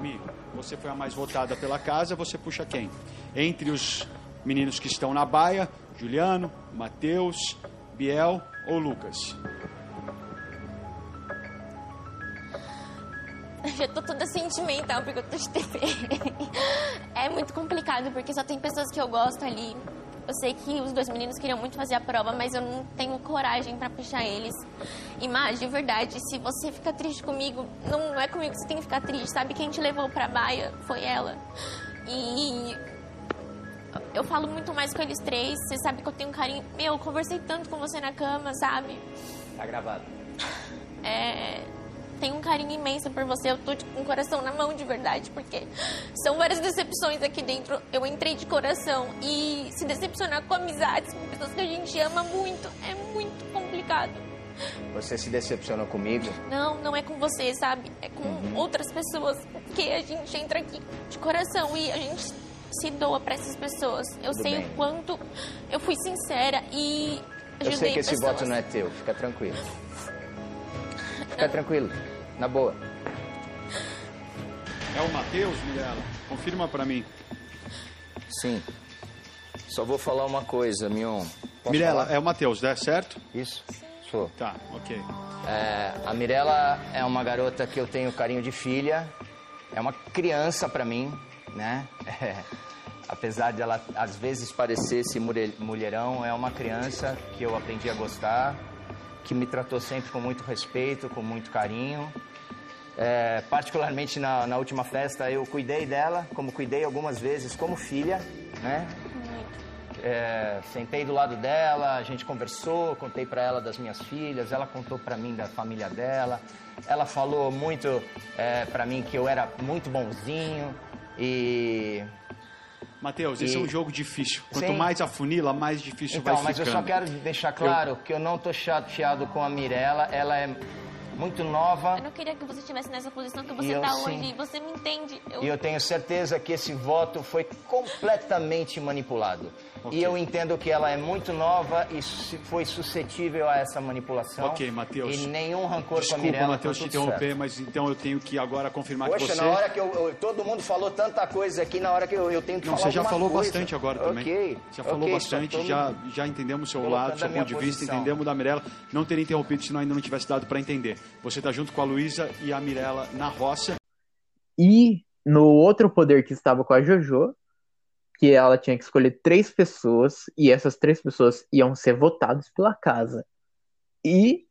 Mi, você foi a mais votada pela casa, você puxa quem? Entre os meninos que estão na baia, Juliano, Matheus, Biel ou Lucas? Eu já tô toda sentimental porque eu tô de TV. É muito complicado porque só tem pessoas que eu gosto ali. Eu sei que os dois meninos queriam muito fazer a prova, mas eu não tenho coragem pra puxar eles. E, de verdade, se você fica triste comigo, não é comigo que você tem que ficar triste, sabe? Quem te levou pra baia foi ela. E eu falo muito mais com eles três. Você sabe que eu tenho um carinho. Meu, eu conversei tanto com você na cama, sabe? Tá gravado. É, tenho um carinho imenso por você. Eu tô tipo, com o coração na mão de verdade, porque são várias decepções aqui dentro. Eu entrei de coração e se decepcionar com amizades, com pessoas que a gente ama muito, é muito complicado. Você se decepcionou comigo? Não, não é com você, sabe? É com Uhum. outras pessoas. Porque a gente entra aqui de coração e a gente se doa pra essas pessoas. Eu Tudo sei bem. o quanto eu fui sincera e ajudei Eu sei que esse pessoas. voto não é teu, fica tranquilo. Fica tranquilo, na boa. É o Matheus, Mirella? Confirma pra mim. Sim. Só vou falar uma coisa, Mion. Posso Mirella, falar? é o Matheus, né? Certo? Isso, sou. Tá, ok. É, a Mirella é uma garota que eu tenho carinho de filha. É uma criança pra mim, né? É, apesar de ela às vezes parecer esse mulher- mulherão, é uma criança que eu aprendi a gostar, que me tratou sempre com muito respeito, com muito carinho. É, particularmente na, na última festa, eu cuidei dela, como cuidei algumas vezes como filha, né? É, sentei do lado dela, a gente conversou, contei para ela das minhas filhas, ela contou para mim da família dela. Ela falou muito é, para mim que eu era muito bonzinho e Matheus, esse E- é um jogo difícil. Quanto Sim. mais afunila, mais difícil então, vai mas eu ficando. só quero deixar claro que eu não tô chateado com a Mirella, ela é muito nova. Eu não queria que você estivesse nessa posição que você E tá sim. hoje. Você me entende. Eu... E eu tenho certeza que esse voto foi completamente manipulado. E eu entendo que ela é muito nova e foi suscetível a essa manipulação. Ok, Matheus. E nenhum rancor com a Desculpa, Mirella. Matheus, tá te interromper, certo. mas então eu tenho que agora confirmar que Poxa, você... na hora que eu, eu- todo mundo falou tanta coisa aqui, na hora que eu, eu tenho que Não, falar você já falou coisa. bastante agora também. Ok. Já falou ok, bastante, já, já entendemos o seu lado, seu ponto de vista, posição. entendemos da Mirella. Não teria interrompido se não ainda não tivesse dado para entender. Você tá junto com a Luísa e a Mirella na roça. E no outro poder que estava com a Jojo, que ela tinha que escolher três pessoas, e essas três pessoas iam ser votadas pela casa. E,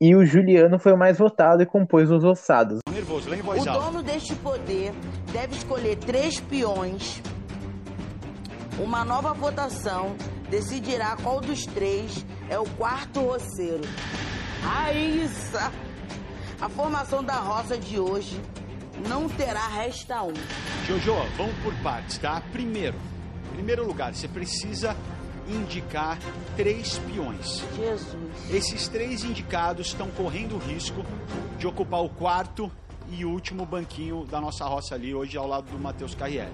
e o Juliano foi o mais votado e compôs os ossados. Nervoso, O dono deste poder deve escolher três peões. Uma nova votação decidirá qual dos três é o quarto roceiro. Raíssa! A formação da roça de hoje não terá resta um. Jojo, vamos por partes, tá? Primeiro, em primeiro lugar, você precisa indicar três peões. Jesus. Esses três indicados estão correndo o risco de ocupar o quarto e último banquinho da nossa roça ali, hoje ao lado do Matheus Carriere.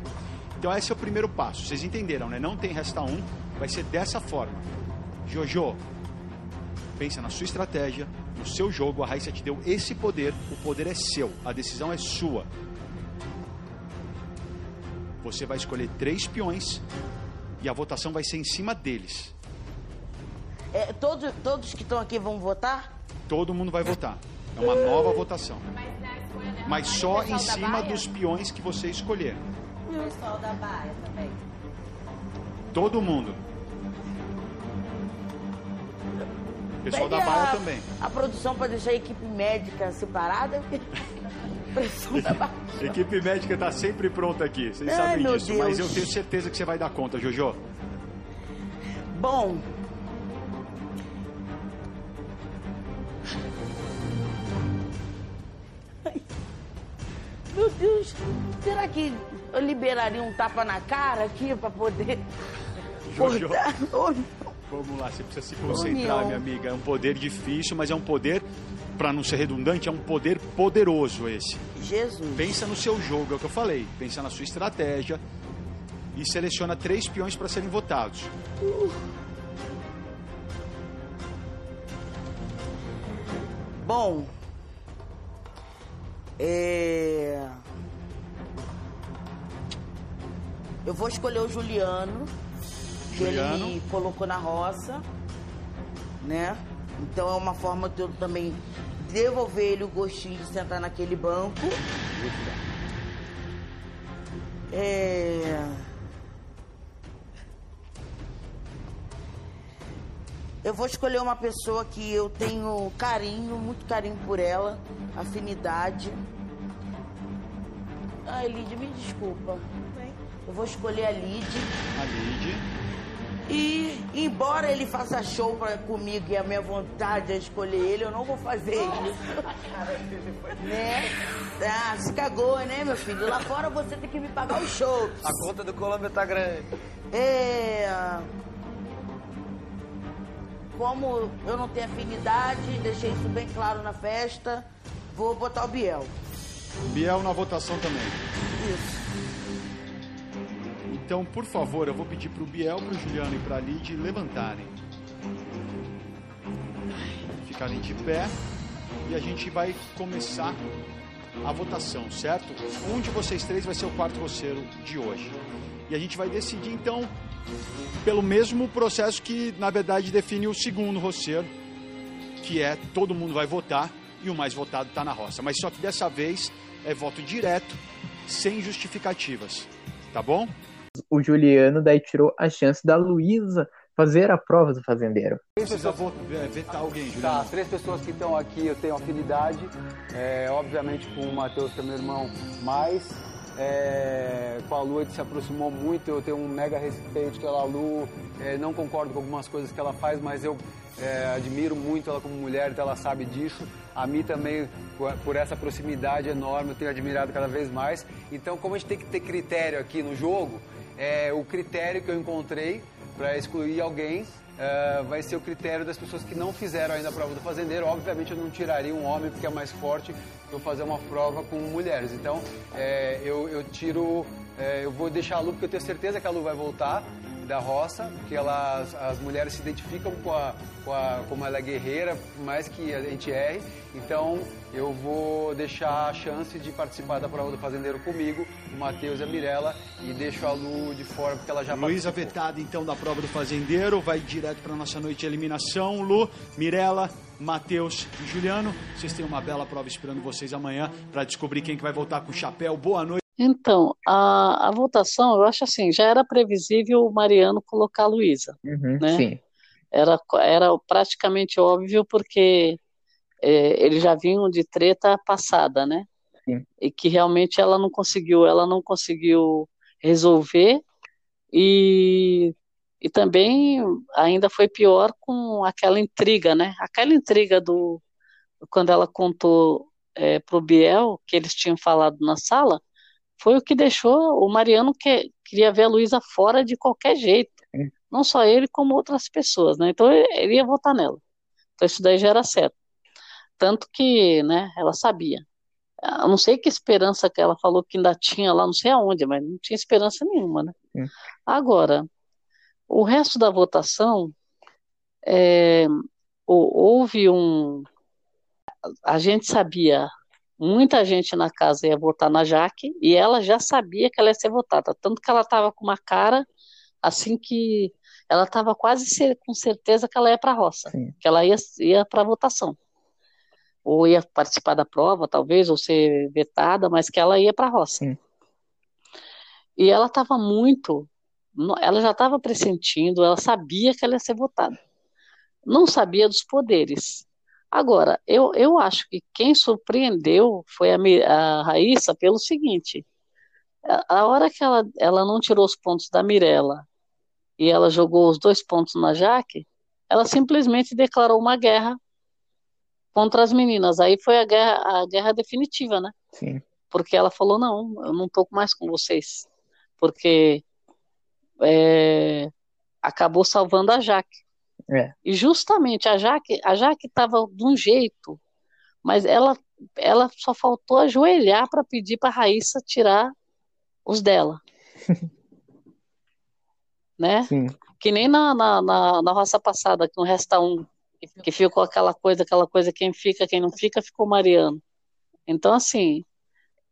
Então esse é o primeiro passo. Vocês entenderam, né? Não tem resta um, vai ser dessa forma. Jojo, pensa na sua estratégia, no seu jogo. A Raíssa te deu esse poder, o poder é seu, a decisão é sua. Você vai escolher três peões e a votação vai ser em cima deles. É, todos, todos que estão aqui vão votar? Todo mundo vai votar. É uma nova votação. Mas só em cima dos peões que você escolher. E o pessoal da Baia também. Todo mundo. Pessoal da Pede Baia a- também. A produção para deixar a equipe médica separada. Pressão da equipe médica está sempre pronta aqui. Vocês Ai, sabem disso. Mas eu Deus. tenho certeza que você vai dar conta, Jojo. Bom. Ai, Meu Deus, será que eu liberaria um tapa na cara aqui para poder Jojo. cortar? Vamos lá, você precisa se concentrar, minha amiga. É um poder difícil, mas é um poder, para não ser redundante, é um poder poderoso esse. Jesus. Pensa no seu jogo, é o que eu falei. Pensa na sua estratégia. e seleciona três peões para serem votados. Bom, é... eu vou escolher o Juliano, que Juliano. ele colocou na roça, né? Então é uma forma de eu também devolver ele o gostinho de sentar naquele banco. É... Eu vou escolher uma pessoa que eu tenho carinho, muito carinho por ela, afinidade. Ai, Lid, me desculpa. Eu vou escolher a Lid. A Lid. E, embora ele faça show pra, comigo e a minha vontade é escolher ele, eu não vou fazer isso. né? Ah, se cagou, né, meu filho? Lá fora você tem que me pagar o show. A conta do Colômbia tá grande. É. Como eu não tenho afinidade, deixei isso bem claro na festa, vou botar o Biel. Biel na votação também. Isso. Então, por favor, eu vou pedir pro Biel, pro Juliano e pra Lid levantarem. Ficarem de pé e a gente vai começar a votação, certo? Um de vocês três vai ser o quarto roceiro de hoje. E a gente vai decidir então pelo mesmo processo que na verdade define o segundo roceiro, que é todo mundo vai votar e o mais votado está na roça. Mas só que dessa vez é voto direto, sem justificativas. Tá bom? O Juliano daí tirou a chance da Luísa fazer a prova do fazendeiro. Precisa vetar alguém, Tá, Juliano. as três pessoas que estão aqui eu tenho afinidade, é, obviamente com o Matheus, que é meu irmão, mas é, com a Lu a gente se aproximou muito, eu tenho um mega respeito pela Lu, é, não concordo com algumas coisas que ela faz, mas eu é, admiro muito ela como mulher, então ela sabe disso. A mim também, por essa proximidade enorme, eu tenho admirado cada vez mais. Então, como a gente tem que ter critério aqui no jogo, é, o critério que eu encontrei para excluir alguém é, vai ser o critério das pessoas que não fizeram ainda a prova do fazendeiro. Obviamente eu não tiraria um homem porque é mais forte que eu fazer uma prova com mulheres. Então é, eu, eu tiro, é, eu vou deixar a Lu porque eu tenho certeza que a Lu vai voltar da roça, porque ela, as, mulheres se identificam com a, com a, como ela é guerreira, por mais que a gente erre. Então eu vou deixar a chance de participar da prova do fazendeiro comigo, o Matheus e a Mirella, e deixo a Lu de fora porque ela já Luísa vetada então da prova do fazendeiro, vai direto para nossa noite de eliminação. Lu, Mirella, Matheus e Juliano, vocês têm uma bela prova esperando vocês amanhã para descobrir quem que vai voltar com o chapéu. Boa noite. Então, a, a votação, eu acho assim, já era previsível o Mariano colocar a Luísa, Uhum, né? Sim. Era, era praticamente óbvio porque é, eles já vinham de treta passada, né? Sim. E que realmente ela não conseguiu, ela não conseguiu resolver e, e também ainda foi pior com aquela intriga, né? Aquela intriga do quando ela contou é, pro Biel que eles tinham falado na sala, foi o que deixou o Mariano que queria ver a Luísa fora de qualquer jeito. Não só ele, como outras pessoas, né? Então ele ia votar nela. Então isso daí já era certo. Tanto que, né, ela sabia. Eu não sei que esperança que ela falou que ainda tinha lá, não sei aonde, mas não tinha esperança nenhuma, né? Sim. Agora, o resto da votação, é, hou- houve um. A gente sabia, muita gente na casa ia votar na Jaque, e ela já sabia que ela ia ser votada. Tanto que ela estava com uma cara assim que ela estava quase com certeza que ela ia para a roça, que ela ia, ia para a votação. Ou ia participar da prova, talvez, ou ser vetada, mas que ela ia para a roça. E ela estava muito, ela já estava pressentindo, ela sabia que ela ia ser votada. Não sabia dos poderes. Agora, eu, eu acho que quem surpreendeu foi a, a Raíssa pelo seguinte: a, a hora que ela, ela não tirou os pontos da Mirella e ela jogou os dois pontos na Jaque, ela simplesmente declarou uma guerra contra as meninas. Aí foi a guerra, a guerra definitiva, né? Sim. Porque ela falou: não, eu não tô mais com vocês. Porque é, acabou salvando a Jaque. É. E justamente a Jaque, a Jaque estava de um jeito, mas ela, ela só faltou ajoelhar para pedir para Raíssa tirar os dela. né? Que nem na, na, na, na roça passada, que não resta um, que ficou aquela coisa, aquela coisa, quem fica, quem não fica, ficou Mariano. Então, assim,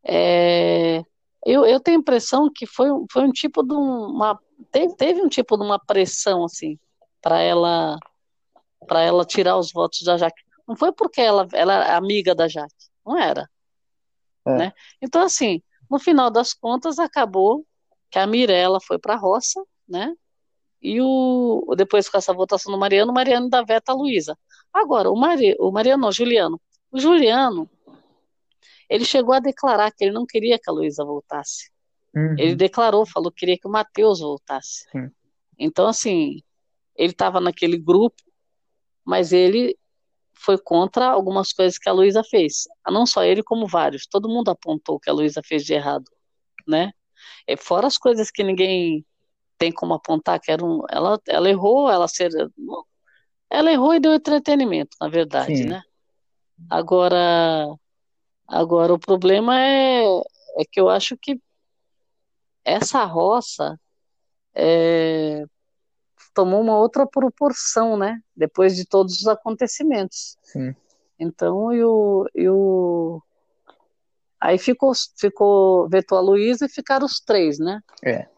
é, eu, eu tenho a impressão que foi, foi um tipo de uma. Teve, teve um tipo de uma pressão, assim, para ela para ela tirar os votos da Jaque. Não foi porque ela, ela é amiga da Jaque, não era. É. Né? Então, assim, no final das contas, acabou que a Mirella foi para a roça, né? E o depois com essa votação do Mariano, o Mariano da veta a Luísa. Agora, o, Mari, o Mariano, não, o Juliano. O Juliano, ele chegou a declarar que ele não queria que a Luísa voltasse. Uhum. Ele declarou, falou que queria que o Matheus voltasse. Sim. Então, assim, ele estava naquele grupo, mas ele foi contra algumas coisas que a Luísa fez. Não só ele, como vários. Todo mundo apontou que a Luísa fez de errado, né? É, fora as coisas que ninguém tem como apontar, que eram, ela, ela errou, ela ser, ela errou e deu entretenimento, na verdade, Sim. né? Agora, agora o problema é, é que eu acho que essa roça é, tomou uma outra proporção, né? Depois de todos os acontecimentos. Sim. Então, e o, e o... aí ficou, ficou, vetou a Luísa e ficaram os três, né? É.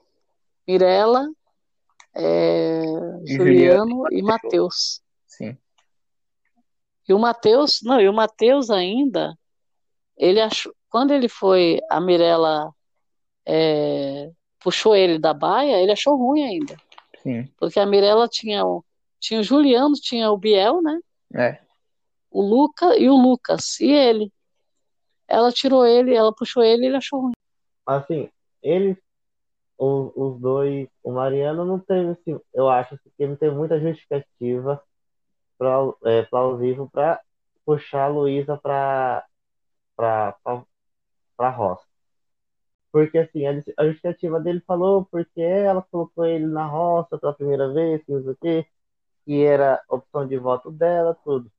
Mirella, é, E Juliano Juliano e Matheus. Sim. E o Matheus, não, e o Matheus ainda, ele achou, quando ele foi, a Mirella é, puxou ele da baia, ele achou ruim ainda. Sim. Porque a Mirella tinha o, tinha o Juliano, tinha o Biel, né? É. O Luca e o Lucas, e ele. Ela tirou ele, ela puxou ele e ele achou ruim. Assim, eles, os, os dois, o Mariano não teve, assim, eu acho que ele não teve muita justificativa pra, é, plausível para puxar a Luísa para para para roça. Porque assim, a, justificativa dele falou porque ela colocou ele na roça pela primeira vez, não sei o quê, que era opção de voto dela, tudo.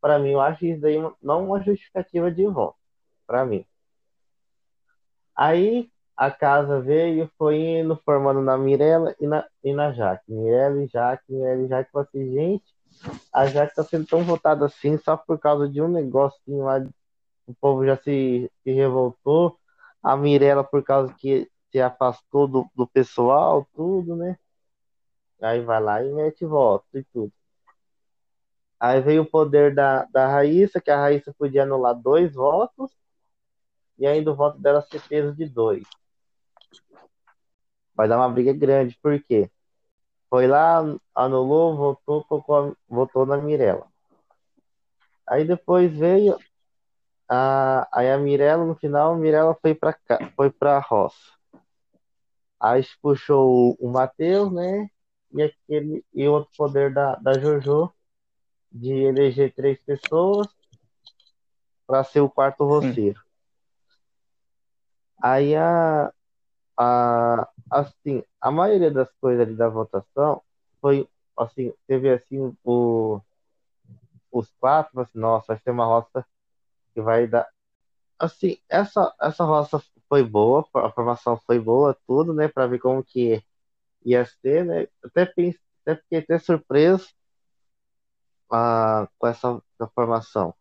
Para mim, eu acho isso daí não uma justificativa de voto, para mim. Aí a casa veio, foi indo, formando na Mirella e na, e na Jaque. Mirella e Jaque, Mirella e Jaque. Falei assim, gente, a Jaque tá sendo tão votada assim só por causa de um negocinho lá. O povo já se, se revoltou. A Mirella por causa que se afastou do, do pessoal, tudo, né? Aí vai lá e mete voto e tudo. Aí veio o poder da, da Raíssa, que a Raíssa podia anular dois votos e ainda o voto dela ser peso de dois. Vai dar uma briga grande, por quê? Foi lá, anulou, votou, colocou, votou na Mirella. Aí depois veio a, aí a Mirella, no final, a Mirella foi pra cá, foi pra roça. Aí puxou o, o Matheus, né? E aquele e outro poder da, da Jojo de eleger três pessoas para ser o quarto roceiro. Aí a, a assim, a maioria das coisas ali da votação foi assim, teve assim o os quatro, assim, nossa, vai ser uma roça que vai dar assim, essa essa roça foi boa, a formação foi boa, tudo, né, para ver como que ia ser, né? Até pensei, até fiquei até surpreso ah, com essa formação.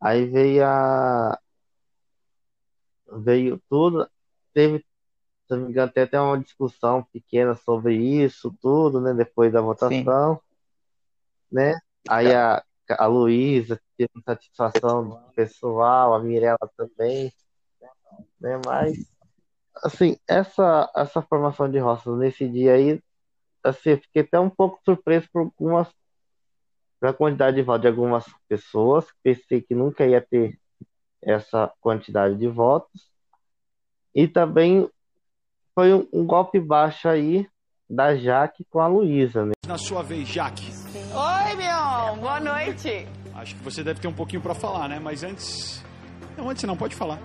Aí veio a veio tudo, teve, se não me engano, tem até uma discussão pequena sobre isso, tudo, né? Depois da votação, né? Aí a, a Luísa teve satisfação pessoal, a Mirella também, né? Mas, assim, essa, essa formação de roças nesse dia aí, assim, eu fiquei até um pouco surpreso por algumas pela quantidade de votos de algumas pessoas, pensei que nunca ia ter essa quantidade de votos. E também foi um, um golpe baixo aí da Jaque com a Luísa, né? Na sua vez, Jaque. Oi, Mion. Boa noite. Acho que você deve ter um pouquinho pra falar, né? Mas antes. Não, antes não, pode falar.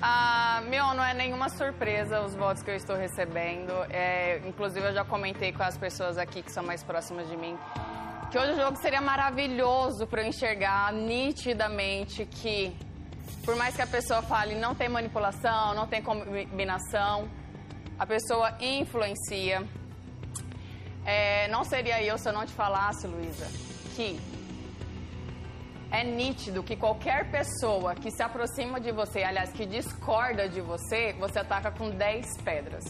Ah, Mion, não é nenhuma surpresa os votos que eu estou recebendo. É, inclusive, eu já comentei com as pessoas aqui que são mais próximas de mim que hoje o jogo seria maravilhoso para eu enxergar nitidamente que, por mais que a pessoa fale não tem manipulação, não tem combinação, A pessoa influencia. É, não seria eu se eu não te falasse, Luísa, que é nítido que qualquer pessoa que se aproxima de você, aliás, que discorda de você, você ataca com 10 pedras.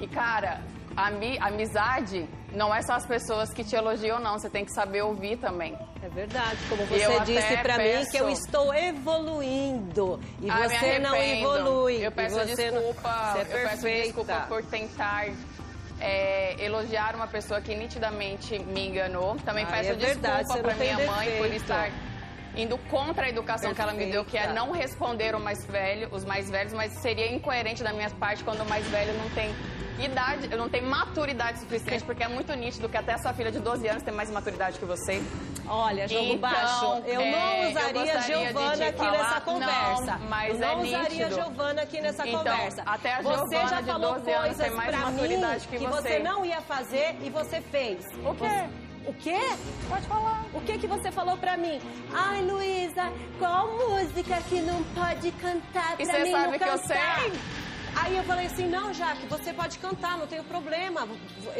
E, cara, a ami- amizade não é só as pessoas que te elogiam, não. Você tem que saber ouvir também. É verdade, como você disse pra mim que eu estou evoluindo e Ah, você não evolui. Eu peço você não- desculpa, Você é eu peço desculpa por tentar é, elogiar uma pessoa que nitidamente me enganou. Também Ai, peço é desculpa para minha mãe por defeito. estar indo contra a educação que ela me deu, que é Perfeita. não responder o mais velho, os mais velhos, mas seria incoerente da minha parte quando o mais velho não tem idade, não tem maturidade suficiente, porque é muito nítido que até a sua filha de 12 anos tem mais maturidade que você. Olha, jogo Então, baixo. Eu é, não eu usaria Giovana aqui nessa conversa. Não, mas eu é não usaria nítido. Giovana aqui nessa Então, conversa. até a você Giovana já de falou 12 anos coisas tem mais pra mim que que você. você não ia fazer e você fez. O quê? Você- O quê? Pode falar. O que que você falou pra mim? Ai, Luísa, qual música que não pode cantar E pra você mim sabe não que eu cantar? sei. Aí eu falei assim, não, Jaque, você pode cantar, não tenho problema.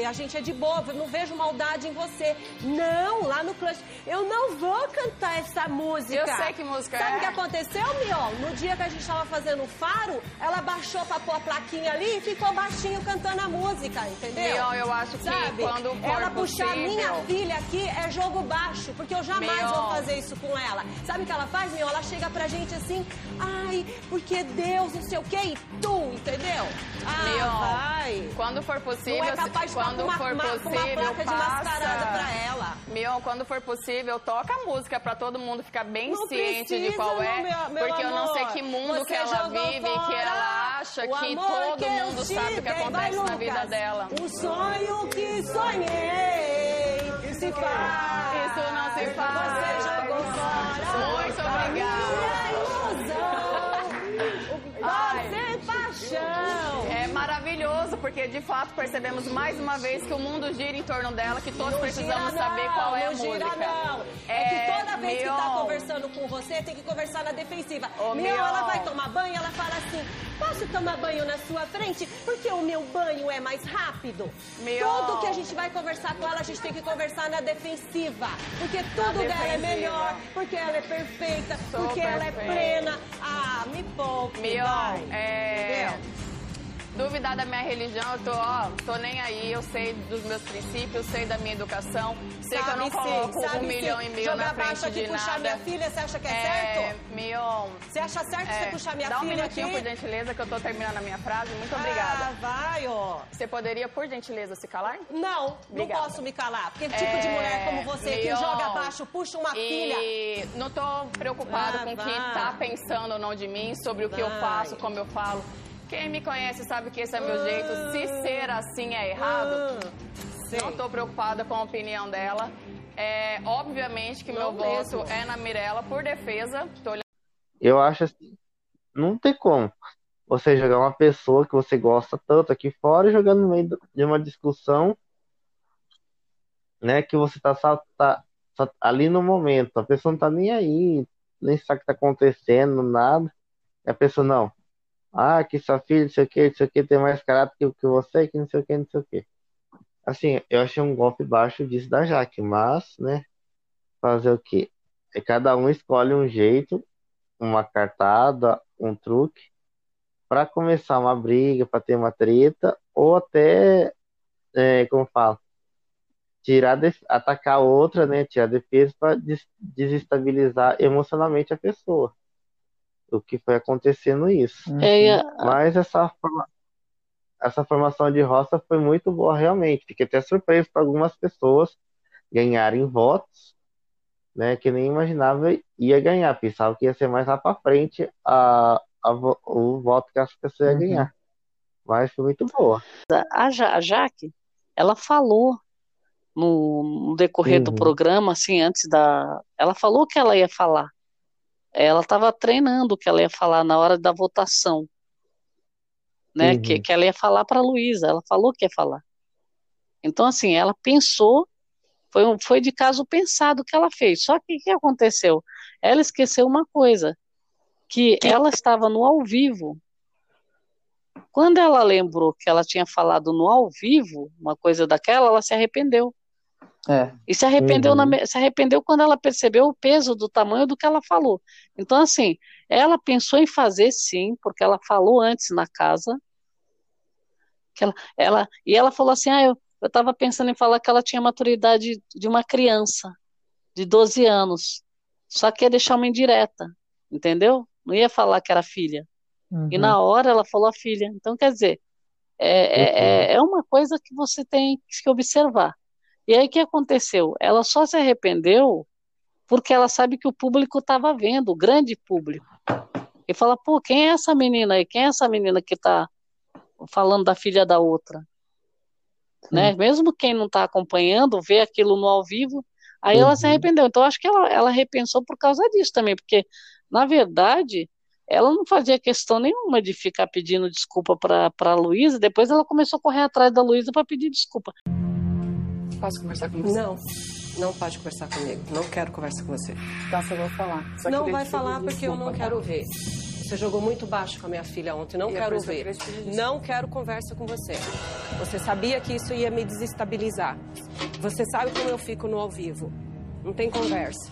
A gente é de boa, eu não vejo maldade em você. Não, lá no Clutch, eu não vou cantar essa música. Eu sei que música Sabe é. o que aconteceu, Mion? No dia que a gente tava fazendo o faro, ela baixou pra pôr a plaquinha ali e ficou baixinho cantando a música, entendeu? Mion, eu acho que Sabe? quando for Ela puxar possível- minha filha aqui é jogo baixo, porque eu jamais Mion. vou fazer isso com ela. Sabe o que ela faz, Mion? Ela chega pra gente assim, ai, porque Deus, não sei o quê, e tu, entendeu? Ah, Mion, vai. Quando for possível, Não é capaz de quando uma- for uma- com uma possível, placa de passa. mascarada pra ela. Mion, quando for possível, toca a música pra todo mundo ficar bem Não ciente de precisa, qual é, meu- meu porque eu não sei amor. que mundo que ela vive, que ela acha o que amor todo que mundo sabe o que acontece Vai, na vida dela. Um sonho que sonhei se faz. Isso não se faz. Você jogou fora. Muito obrigada. minha ilusão. Ai. Você show. É maravilhoso, porque de fato percebemos mais uma vez que o mundo gira em torno dela, que todos Não precisamos gira, saber não, qual é a não gira, música. não. É, que toda vez que tá conversando com você, tem que conversar na defensiva. Mion, Mion. ela vai tomar banho, ela fala assim, posso tomar banho na sua frente? Porque o meu banho é mais rápido. Mion. Tudo que a gente vai conversar com ela, a gente tem que conversar na defensiva. Porque tudo dela é melhor, porque ela é perfeita, Sou porque ela é perfeita. plena. Ah, me poupe, Mion, vai. é... Entendeu? Duvidar da minha religião, eu tô, ó, tô nem aí, eu sei dos meus princípios, sei da minha educação, sei que eu não Sabe sim, coloco um sabe milhão sim. e meio Jogar na frente baixo aqui, de puxar nada. minha filha, você acha que é, É, certo? Mion. Você acha certo você puxar minha dá um filha minutinho, aqui? por gentileza, que eu tô terminando a minha frase. Muito obrigada. Ah, vai, ó. Você poderia, por gentileza, se calar? Não, Obrigada. não posso me calar. Porque tipo de É, mulher como você que joga baixo, puxa uma filha. E não tô preocupada Ah, com o que tá pensando ou não de mim, sobre o que eu Vai. faço, como eu falo. Quem me conhece sabe que esse é meu jeito. Se ser assim é errado, não tô preocupada com a opinião dela. É, obviamente que meu Não voto mesmo. é na Mirella por defesa. Eu acho assim, não tem como você jogar uma pessoa que você gosta tanto aqui fora e jogar no meio de uma discussão, né, que você tá, só, tá só ali no momento, a pessoa não tá nem aí, nem sabe o que tá acontecendo, nada, e a pessoa não, ah, que sua filha, não sei o que, não sei o que, tem mais caráter que, que você, que não sei o que, não sei o que. Assim, eu achei um golpe baixo disso da Jaque, mas, né, fazer o quê? É cada um escolhe um jeito, uma cartada, um truque, para começar uma briga, para ter uma treta, ou até, é, como fala, tirar, atacar outra, né, tirar defesa para desestabilizar emocionalmente a pessoa. O que foi acontecendo isso. É, e a- Mas essa, forma- essa formação de roça foi muito boa, realmente. Fiquei até surpreso para algumas pessoas ganharem votos, né, que nem imaginava ia ganhar. Pensava que ia ser mais lá para frente a, a o voto que as pessoas iam ganhar. Mas foi muito boa. A, Ja- a Jaque, ela falou no, no decorrer do Uhum. programa, assim, antes da. Ela falou o que ela ia falar. Ela estava treinando o que ela ia falar na hora da votação. Né? Uhum. Que, que ela ia falar para a Luísa. Ela falou que ia falar. Então, assim, ela pensou, foi, um- foi de caso pensado que ela fez. Só que o que aconteceu? Ela esqueceu uma coisa, que ela estava no ao vivo Quando ela lembrou que ela tinha falado no ao vivo, uma coisa daquela, ela se arrependeu. É. E se arrependeu, Uhum. na se arrependeu quando ela percebeu o peso do tamanho do que ela falou. Então, assim, ela pensou em fazer sim, porque ela falou antes na casa. Que ela, ela, e ela falou assim: ah, eu eu estava pensando em falar que ela tinha maturidade de uma criança, de 12 anos. Só que ia deixar uma indireta, entendeu? Não ia falar que era filha. E Uhum. na hora ela falou a filha. Então, quer dizer, é, é, é- é uma coisa que você tem que observar. E aí o que aconteceu? Ela só se arrependeu porque ela sabe que o público estava vendo, o grande público. E fala, pô, quem é essa menina aí? Quem é essa menina que está falando da filha da outra? Né? Mesmo quem não está acompanhando, vê aquilo no ao vivo, aí ela se Uhum. arrependeu. Então, acho que ela, ela repensou por causa disso também, porque, na verdade, ela não fazia questão nenhuma de ficar pedindo desculpa para a Luísa, depois ela começou a correr atrás da Luísa para pedir desculpa. Posso conversar com você? Não, não pode conversar comigo. Não quero conversar com você. Então você vai falar. Só não vai falar porque eu não desculpa, quero tá? ver. Você jogou muito baixo com a minha filha ontem. Não E quero que ver. desculpa. Não quero conversa com você. Você sabia que isso ia me desestabilizar. Você sabe como eu fico no ao vivo. Não tem conversa.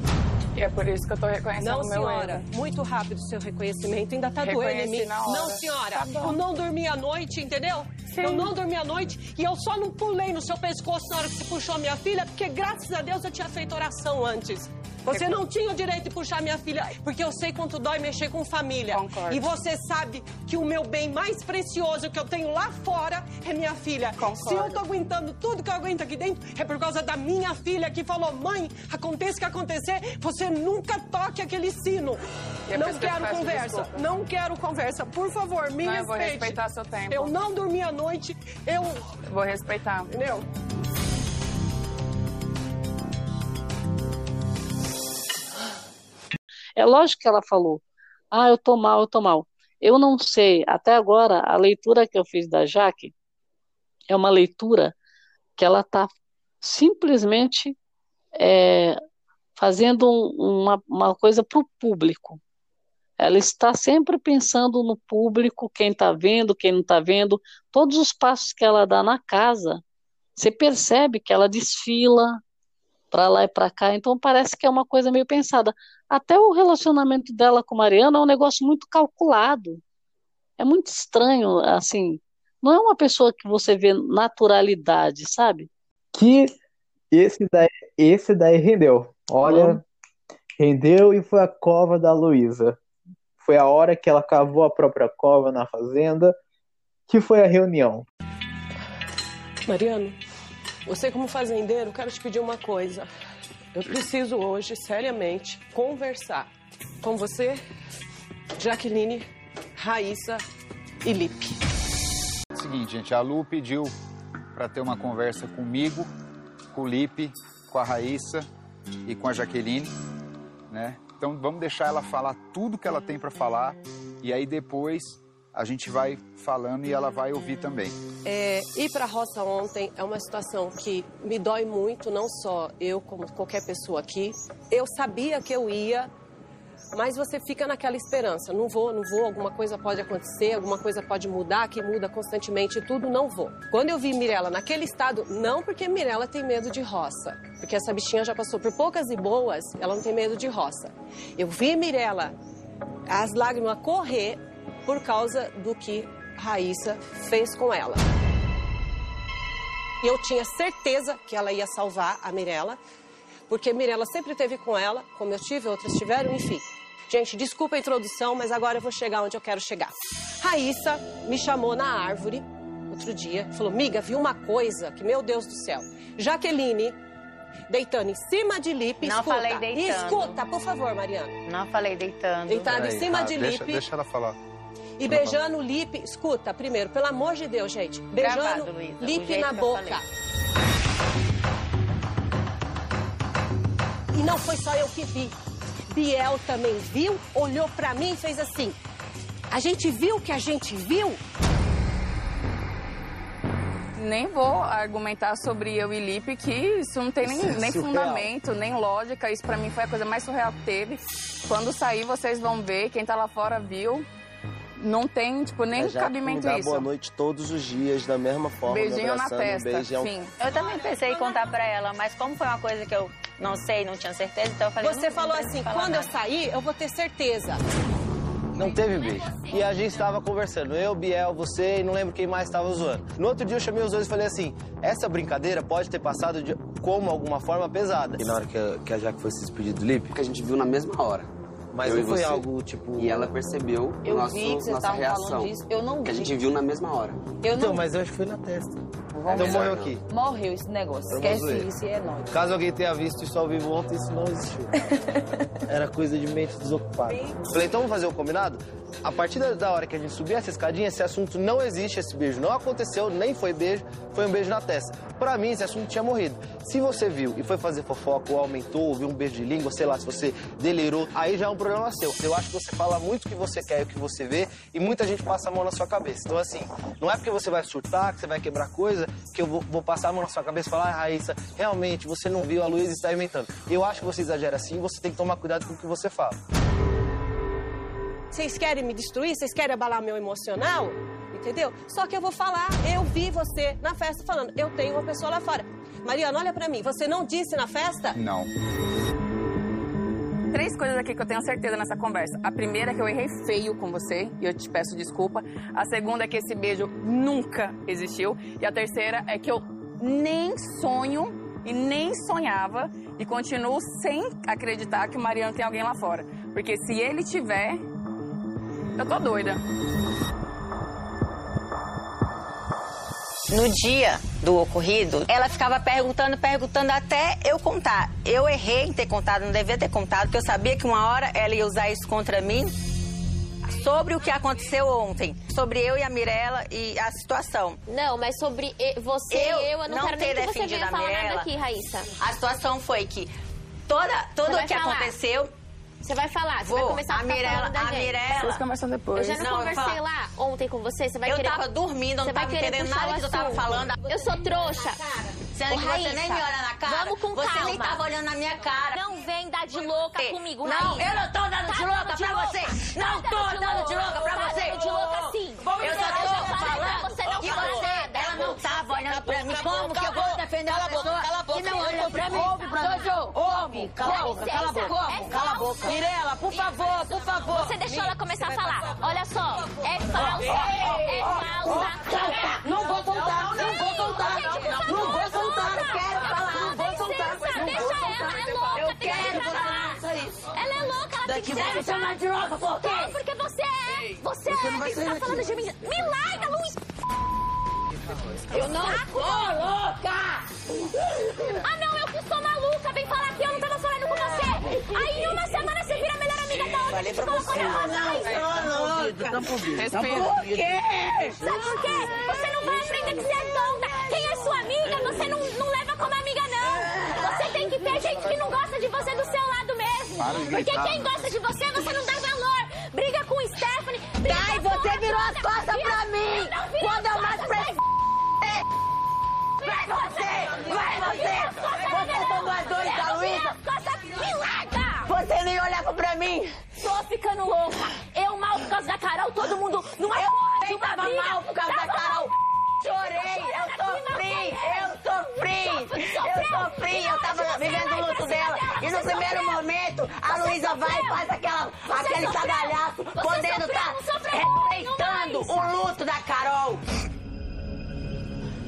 E é por isso que eu tô reconhecendo Não, o meu senhora. erro. Muito rápido o seu reconhecimento. Ainda tá doendo em mim. Não, senhora. Tá eu não dormi a noite, entendeu? Eu não dormi a noite e eu só não pulei no seu pescoço na hora que você puxou a minha filha, porque graças a Deus eu tinha feito oração antes. Você não tinha o direito de puxar minha filha, porque eu sei quanto dói mexer com família. Concordo. E você sabe que o meu bem mais precioso que eu tenho lá fora é minha filha. Se eu tô aguentando tudo que eu aguento aqui dentro, é por causa da minha filha que falou: mãe, aconteça o que acontecer, você nunca toque aquele sino. E é por não que eu quero conversa. desculpa. Não quero conversa. Por favor, me Não, eu vou respeite. respeitar seu tempo. Eu não dormi a noite, eu. Vou respeitar. Entendeu? É lógico que ela falou, ah, eu tô mal, eu tô mal. Eu não sei, até agora, a leitura que eu fiz da Jaque é uma leitura que ela está simplesmente é, fazendo um- uma, uma coisa para o público. Ela está sempre pensando no público, quem está vendo, quem não está vendo. Todos os passos que ela dá na casa, você percebe que ela desfila para lá e para cá. Então parece que é uma coisa meio pensada. Até o relacionamento dela com Mariana é um negócio muito calculado. É muito estranho, assim. Não é uma pessoa que você vê naturalidade, sabe? Que esse daí, esse daí rendeu. Olha, Hum. rendeu e foi a cova da Luísa. Foi a hora que ela cavou a própria cova na fazenda, que foi a reunião. Mariano, você como fazendeiro, quero te pedir uma coisa. Eu preciso hoje, seriamente, conversar com você, Jaqueline, Raíssa e Lipe. Seguinte, gente, a Lu pediu para ter uma conversa comigo, com o Lipe, com a Raíssa e com a Jaqueline, né? Então vamos deixar ela falar tudo que ela tem para falar e aí depois a gente vai falando e ela vai ouvir também. É, ir para a roça ontem é uma situação que me dói muito, não só eu, como qualquer pessoa aqui. Eu sabia que eu ia, mas você fica naquela esperança. Não vou, não vou, alguma coisa pode acontecer, alguma coisa pode mudar, que muda constantemente tudo, não vou. Quando eu vi Mirella naquele estado, não porque Mirella tem medo de roça, porque essa bichinha já passou por poucas e boas, ela não tem medo de roça. Eu vi Mirella, as lágrimas correr por causa do que Raíssa fez com ela. E eu tinha certeza que ela ia salvar a Mirella, porque Mirella sempre teve com ela, como eu tive, outras tiveram, enfim. Gente, desculpa a introdução, mas agora eu vou chegar onde eu quero chegar. Raíssa me chamou na árvore outro dia, falou: Miga, vi uma coisa que, meu Deus do céu. Jaqueline deitando em cima de Lipe. Não escuta, falei deitando. Escuta, por favor, Mariana. Não falei deitando. Deitada em cima ah, de deixa, Lipe. deixa ela falar. E beijando o Lipe, escuta, primeiro, pelo amor de Deus, gente. Beijando Gravado, Luísa, Lipe jeito na boca. E não foi só eu que vi. Biel também viu, olhou pra mim e fez assim. A gente viu o que a gente viu? Nem vou argumentar sobre eu e Lipe, que isso não tem nem, Isso é nem fundamento, nem lógica. Isso pra mim foi a coisa mais surreal que teve. Quando sair, vocês vão ver. Quem tá lá fora viu. Não tem, tipo, nem A Jaque cabimento me dá isso. boa noite todos os dias, da mesma forma. Beijinho na testa, beijão. fim. Eu também pensei em contar pra ela, mas como foi uma coisa que eu não sei, não tinha certeza, então eu falei... Você não, falou não assim, quando eu sair, eu vou ter certeza. Não teve beijo. E a gente tava conversando, eu, Biel, você e não lembro quem mais tava zoando. No outro dia eu chamei os dois e falei assim: essa brincadeira pode ter passado de como alguma forma pesada. E na hora que a, que a Jaque foi se despedir do Lipe? Porque a gente viu na mesma hora. Mas Eu não foi você. algo tipo. E ela percebeu Eu nosso, vi que vocês nossa estavam reação. falando disso, eu não Que a vi. gente viu na mesma hora. Eu Então, não... mas eu acho que foi na testa. Vamos então morreu aqui. Morreu esse negócio. Esquece isso e é nóis. Caso alguém tenha visto isso ao vivo ontem, isso não existiu. Era coisa de mente desocupada. Falei, então vamos fazer o combinado? A partir da- da hora que a gente subir essa escadinha, esse assunto não existe, esse beijo não aconteceu, nem foi beijo, foi um beijo na testa. Pra mim, esse assunto tinha morrido. Se você viu e foi fazer fofoca, ou aumentou, ou viu um beijo de língua, sei lá, se você delirou, aí já é um problema seu. Eu acho que você fala muito o que você quer e o que você vê, e muita gente passa a mão na sua cabeça. Então, assim, não é porque você vai surtar, que você vai quebrar coisa, que eu vou, vou passar a mão na sua cabeça e falar, ah, Raíssa, realmente, você não viu, a Luísa está inventando. Eu acho que você exagera assim, você tem que tomar cuidado com o que você fala. Vocês querem me destruir? Vocês querem abalar meu emocional? Entendeu? Só que eu vou falar, eu vi você na festa falando, eu tenho uma pessoa lá fora. Mariana, olha pra mim, você não disse na festa? Não. Três coisas aqui que eu tenho certeza nessa conversa. A primeira é que eu errei feio com você e eu te peço desculpa. A segunda é que esse beijo nunca existiu. E a terceira é que eu nem sonho e nem sonhava e continuo sem acreditar que o Mariano tem alguém lá fora. Porque se ele tiver, eu tô doida. No dia do ocorrido, ela ficava perguntando, perguntando até eu contar. Eu errei em ter contado, não devia ter contado, porque eu sabia que uma hora ela ia usar isso contra mim. Sobre o que aconteceu ontem, sobre eu e a Mirella e a situação. Não, mas sobre você Eu e eu, eu não, não quero nem ter que você venha a falar Mirella. nada aqui, Raíssa. A situação foi que toda, tudo o que falar. aconteceu. Você vai falar, você Vou. vai começar a, A ficar Mirella- falando da a gente. Mirella- Vocês conversam Eu depois. já não, Não, eu conversei lá ontem com você, você vai Eu querer... tava dormindo, eu não você vai tava querer entendendo nada que tu tava falando. Eu sou trouxa. Sendo Ô, que você nem Raíssa, me olha na cara. Vamos com você calma. nem tava olhando na minha cara. Não vem dar de louca comigo, Não, Raíssa. eu não tô dando Tá de louca dando de pra louca. você. Não Tá tô dando de dando de louca. louca pra Tá você. dando de louca, sim. Vamos eu só tô falando você não que você, ela não tava olhando pra mim. Como que eu vou defender uma a pessoa cala a boca. que não olha pra mim? Ouve. Jojo, ouve. Cala a boca, cala a boca. Cala a boca. Mirella, por favor, por favor. Você deixou ela começar a falar. Olha só, é falsa, é falsa. Não vou contar, não vou contar. Não vou contar, eu quero falar. Não vou contar. Deixa, deixa ela, é louca. Eu tem que quero deixar falar ela. isso aí. Ela é louca, ela tem que me chamar de louca, por quê? Porque você é. Você, é. não Você tá falando de mim. Me larga, Luiz. Eu não sou louca! Ah, não, eu que sou maluca. Vem falar que eu não tava falando com você. Aí em uma semana você vira a melhor. Falei pra você. Não, Aí, sou louca. Respira. Por quê? Sabe por quê? Você não vai aprender que você é tonta. Quem é sua amiga, você não, não leva como amiga, não. Você tem que ter gente que não gosta de você do seu lado mesmo. Porque quem gosta de você, você não dá valor. Briga com o Stephanie. briga Ai, com você virou as costas pra mim. Não Quando as eu mais preciso. Vai você! Vai você! Vocês são nós dois, da Luísa! Me larga! Você nem olhava pra mim! Tô ficando louca. Eu mal por causa da Carol, todo mundo numa Eu porra de uma tava briga. mal por causa da Tava Carol! mal. Chorei! Eu sofri! Eu sofri! Eu sofri! Eu tava vivendo o luto dela! E no primeiro momento, a Luísa vai e faz aquela, aquele cagalhaço, podendo estar sofreu? respeitando o luto da Carol!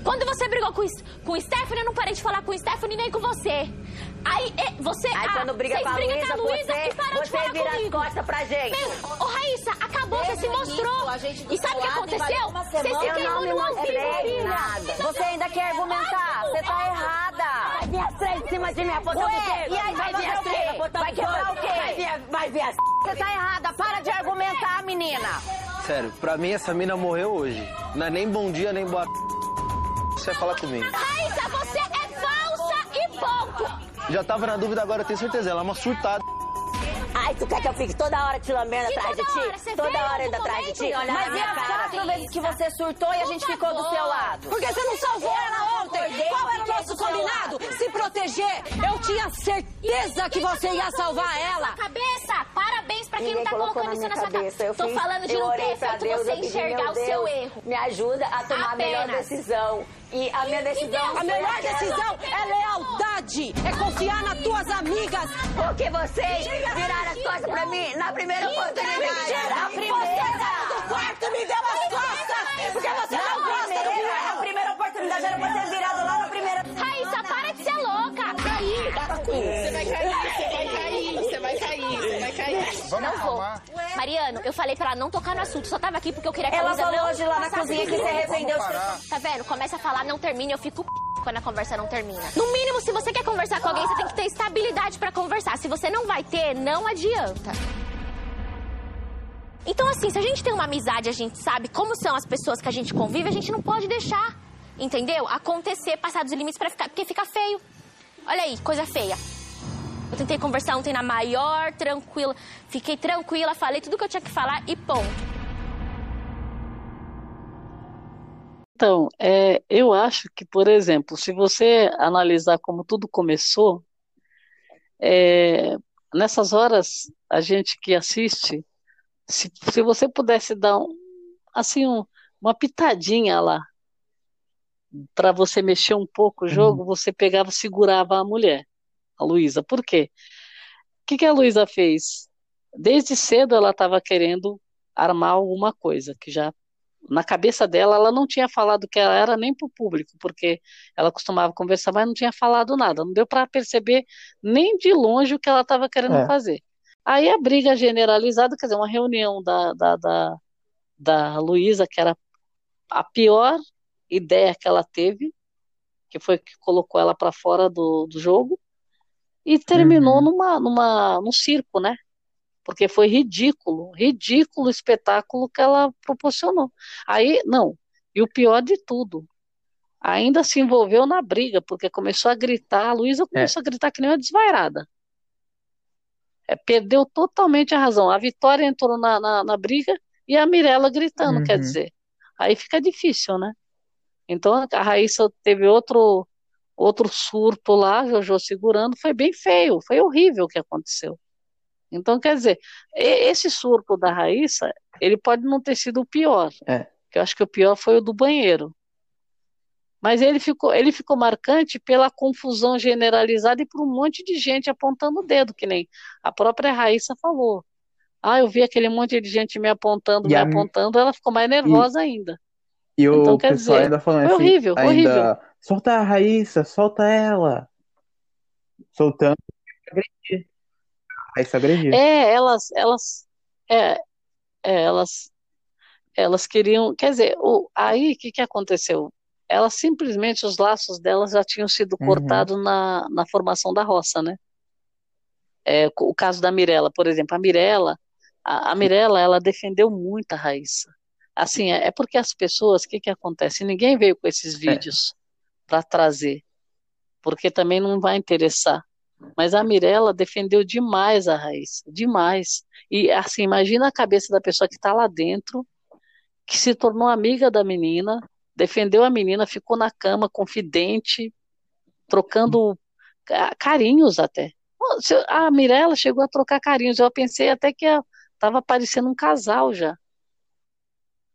Quando você brigou com, o- com o Stephanie, eu não parei de falar com o Stephanie nem com você. Aí, você... Aí ah, quando briga com a Luísa, você- e de você falar vira as comigo. costas pra gente. Meu, ô Raíssa, acabou, você se Desde mostrou. início, a gente do e sabe o que aconteceu? Você se queimou não me no ao vivo, filha. nada. Você ainda quer argumentar? Você tá errada. Vai vir as três em cima de mim, apontando Ué, o quê? e aí, vai vir as o quê? três, Vai quebrar o quê? Vai vir, vai vir as... Você tá errada, para de argumentar, menina. Sério, pra mim essa mina morreu hoje. Não é nem bom dia, nem boa. Você vai falar comigo. Raíssa, você é falsa e ponto. Já tava na dúvida, agora eu tenho certeza. Ela é uma surtada. Ai, tu quer que eu fique toda hora te lambendo Que atrás de toda ti? toda hora indo atrás de ti? olhar Mas e minha as quatro vezes que você surtou e a gente ficou do seu lado? Porque você não salvou ela ontem. acordei, Qual era o nosso combinado? Se proteger. Eu tinha certeza que você ia salvar ela. Cabeça, parabéns pra quem Ninguém não tá colocando na isso na sua cabeça. Eu Tô fiz- falando de eu não ter feito Deus, você eu enxergar o seu erro. Me ajuda a tomar a melhor decisão. E a minha decisão. A melhor decisão é lealdade, é confiar nas tuas amigas. Porque vocês viraram as costas pra mim na primeira oportunidade. Na Você primeira. saiu do quarto me deu as costas. Porque você não gosta do primeira, meu. na primeira oportunidade era pra ter virado lá na primeira. Raíssa, para de ser louca! Você vai cair, você vai cair, você vai cair, você vai cair. não vou. Mariano, eu falei pra ela não tocar no assunto, só tava aqui porque eu queria que a Ela falou hoje lá na cozinha que se arrependeu. Vamos. Tá vendo? Começa a falar, não termina, eu fico p... quando a conversa não termina. No mínimo, se você quer conversar com alguém, você tem que ter estabilidade pra conversar. Se você não vai ter, não adianta. Então, assim, se a gente tem uma amizade, a gente sabe como são as pessoas que a gente convive, a gente não pode deixar, entendeu? Acontecer, passar dos limites para ficar, porque fica feio. Olha aí, coisa feia. Eu tentei conversar ontem na maior, tranquila. Fiquei tranquila, falei tudo que eu tinha que falar e ponto. Então, é, eu acho que, por exemplo, se você analisar como tudo começou, é, nessas horas, a gente que assiste, se, se você pudesse dar um, assim, um- uma pitadinha lá, para você mexer um pouco o jogo, você pegava, segurava a mulher, a Luísa. Por quê? O que que a Luísa fez? Desde cedo ela estava querendo armar alguma coisa, que já na cabeça dela ela não tinha falado que ela era nem para o público, porque ela costumava conversar, mas não tinha falado nada. Não deu para perceber nem de longe o que ela estava querendo É. fazer. Aí a briga generalizada, quer dizer, uma reunião da, da, da, da Luísa, que era a pior ideia que ela teve, que foi que colocou ela para fora do, do jogo, e terminou Uhum. numa, numa, num circo, né? Porque foi ridículo, ridículo o espetáculo que ela proporcionou. Aí, não, e o pior de tudo, ainda se envolveu na briga, porque começou a gritar, a Luísa começou a gritar que nem uma desvairada. É, perdeu totalmente a razão. A Vitória entrou na, na, na briga e a Mirella gritando, quer Uhum. dizer. Aí fica difícil, né? Então a Raíssa teve outro outro surto lá, Jojo segurando, foi bem feio, foi horrível o que aconteceu. Então, quer dizer, e- esse surto da Raíssa, ele pode não ter sido o pior, É. que eu acho que o pior foi o do banheiro. Mas ele ficou, ele ficou marcante pela confusão generalizada e por um monte de gente apontando o dedo, que nem a própria Raíssa falou. Ah, eu vi aquele monte de gente me apontando, E me a- apontando, ela ficou mais nervosa ainda. E o Então, quer pessoal dizer, ainda falando assim, horrível, ainda, horrível. solta a Raíssa, solta ela. Soltando, agredir. A Raíssa agredir. É, elas, elas, é, é, elas, elas queriam, quer dizer, o, aí o que que aconteceu? Elas simplesmente, os laços delas já tinham sido Uhum. cortados na, na formação da roça, né? É, o caso da Mirella, por exemplo, a Mirella, a, a Mirella, ela defendeu muito a Raíssa. Assim, é, é porque as pessoas, o que que acontece? Ninguém veio com esses vídeos para trazer, porque também não vai interessar. Mas a Mirella defendeu demais a Raíssa, demais. E assim, imagina a cabeça da pessoa que está lá dentro, que se tornou amiga da menina, defendeu a menina, ficou na cama, confidente, trocando ca- carinhos até. A Mirella chegou a trocar carinhos, eu pensei até que estava parecendo um casal já.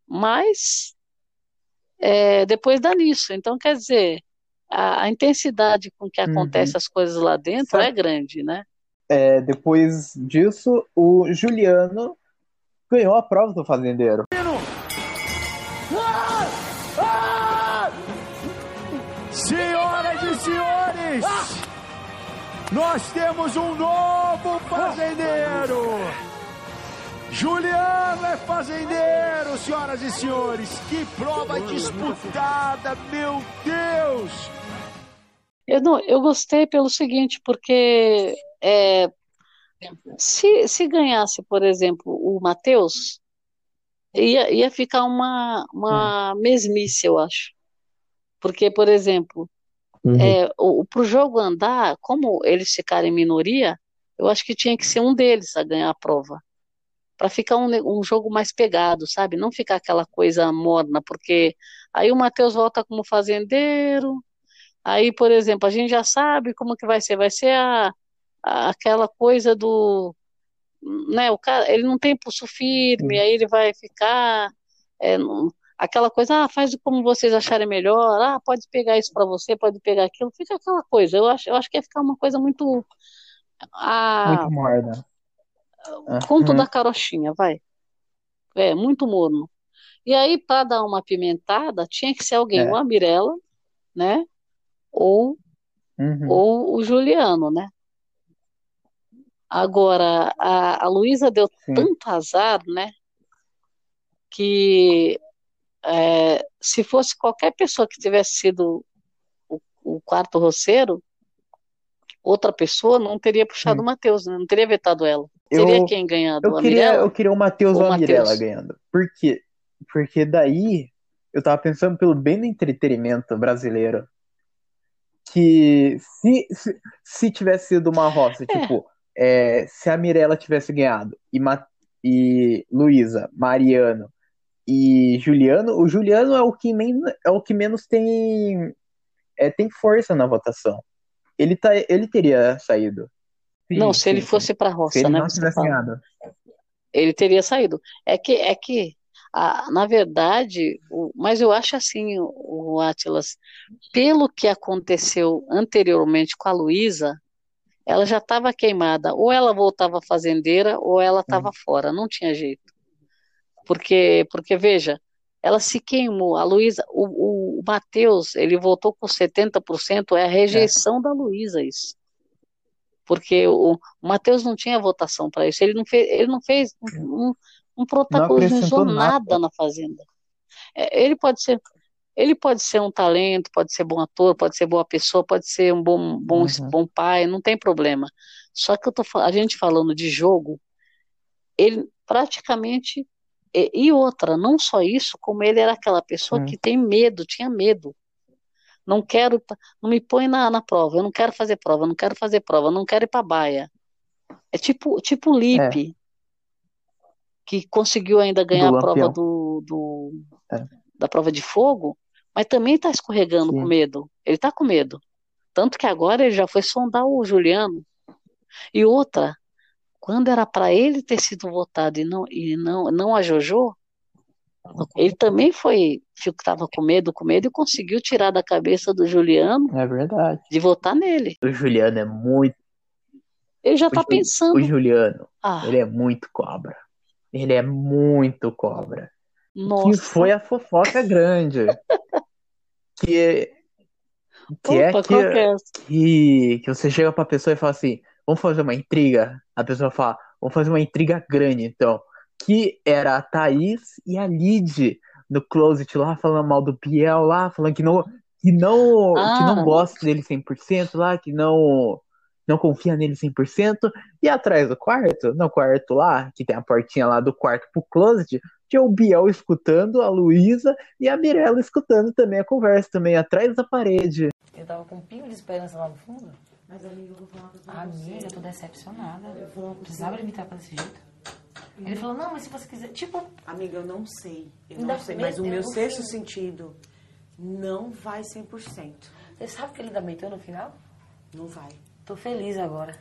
Mas é, depois dá nisso. Então, quer dizer, a, a intensidade com que acontece as coisas lá dentro Sabe- é grande, né? É, depois disso, o Juliano ganhou a prova do fazendeiro. Senhoras e senhores, nós temos um novo fazendeiro. Juliano é fazendeiro, senhoras e senhores. Que prova disputada, meu Deus! Eu, não, eu gostei pelo seguinte, porque é, se, se ganhasse, por exemplo, o Matheus, ia, ia ficar uma, uma mesmice, eu acho. Porque, por exemplo, é, o, para o jogo andar, como eles ficaram em minoria, eu acho que tinha que ser um deles a ganhar a prova. Para ficar um, um jogo mais pegado, sabe? Não ficar aquela coisa morna, porque aí o Matheus volta como fazendeiro, aí, por exemplo, a gente já sabe como que vai ser, vai ser a, a- aquela coisa do né, o cara, ele não tem pulso firme, aí ele vai ficar é, não- aquela coisa, ah, faz como vocês acharem melhor, ah, pode pegar isso para você, pode pegar aquilo, fica aquela coisa. Eu acho, eu acho que ia ficar uma coisa muito ah, Muito morna. Conto da carochinha, vai. É, muito morno. E aí, para dar uma apimentada, tinha que ser alguém, É. ou a Mirella, né? Ou, Uhum. ou o Juliano, né? Agora, a, a Luísa deu Sim. tanto azar, né? Que é, se fosse qualquer pessoa que tivesse sido o, o quarto roceiro, outra pessoa não teria puxado o Matheus, né? Não teria vetado ela. Eu- quem ganhado? Eu queria, Mirella? eu queria o Matheus ou a Mirella ganhando. Por quê? Porque daí eu tava pensando pelo bem do entretenimento brasileiro. Que se, se, se tivesse sido uma roça, tipo, é, se a Mirella tivesse ganhado e, Ma- e Luísa, Mariano e Juliano, o Juliano é o que, men é o que menos tem, é, tem força na votação. Ele, tá, ele teria saído. Sim, Não, se ele sim, fosse sim. para a Se roça, ele né? não tivesse fala. ganhado. Ele teria saído. É que, é que, a, na verdade, o- mas eu acho assim, o, o Atlas, pelo que aconteceu anteriormente com a Luísa, ela já estava queimada. Ou ela voltava fazendeira, ou ela estava fora. Não tinha jeito. Porque, porque veja, ela se queimou. A Luísa, o, o, o Matheus, ele voltou com 70%, é a rejeição da Luísa isso. Porque o, o Matheus não tinha votação para isso. Ele não fez, ele não fez, não, não protagonizou nada nada. na Fazenda. É, ele pode ser, ele pode ser um talento, pode ser bom ator, pode ser boa pessoa, pode ser um bom, bom, Uhum. bom pai, não tem problema. Só que eu tô, a gente falando de jogo, ele praticamente e, e outra, não só isso, como ele era aquela pessoa Hum. que tem medo, tinha medo. Não quero, não me põe na, na prova, eu não quero fazer prova, eu não quero fazer prova, eu não quero ir para baia. É tipo, tipo o Lipe, que conseguiu ainda ganhar Do a prova do, do, É. da prova de fogo, mas também está escorregando com Sim. medo. Ele está com medo. Tanto que agora ele já foi sondar o Juliano. E outra, quando era para ele ter sido votado e não, e não, não a Jojo, ele também foi, estava com medo, com medo e conseguiu tirar da cabeça do Juliano É verdade. de votar nele. O Juliano é muito. Ele já o está pensando. O Juliano, Ah. ele é muito cobra. Ele é muito cobra. Que Nossa. foi a fofoca grande. que que é Opa, que, qual que é essa? que, que você chega pra pessoa e fala assim: vamos fazer uma intriga. A pessoa fala: vamos fazer uma intriga grande, então. Que era a Thaís e a Lid no closet lá, falando mal do Biel lá, falando que não, que não, que Ah. não gosta dele 100% lá, que não, não confia nele 100%. E atrás do quarto, no quarto lá, que tem a portinha lá do quarto pro closet, tinha o Biel escutando, a Luísa e a Mirella escutando também a conversa, também atrás da parede. Eu tava com um pingo de esperança lá no fundo. Mas, amiga, eu vou falar pra você. Amiga, eu tô decepcionada. Eu vou falar pra Precisava limitar pra desse jeito. Ele falou, não, mas se você quiser. Tipo. Amiga, eu não sei. Eu Ainda não sei. Mas o eu meu sexto sentido não vai 100%. Você sabe que ele ainda meteu no final? Não vai. Tô feliz agora.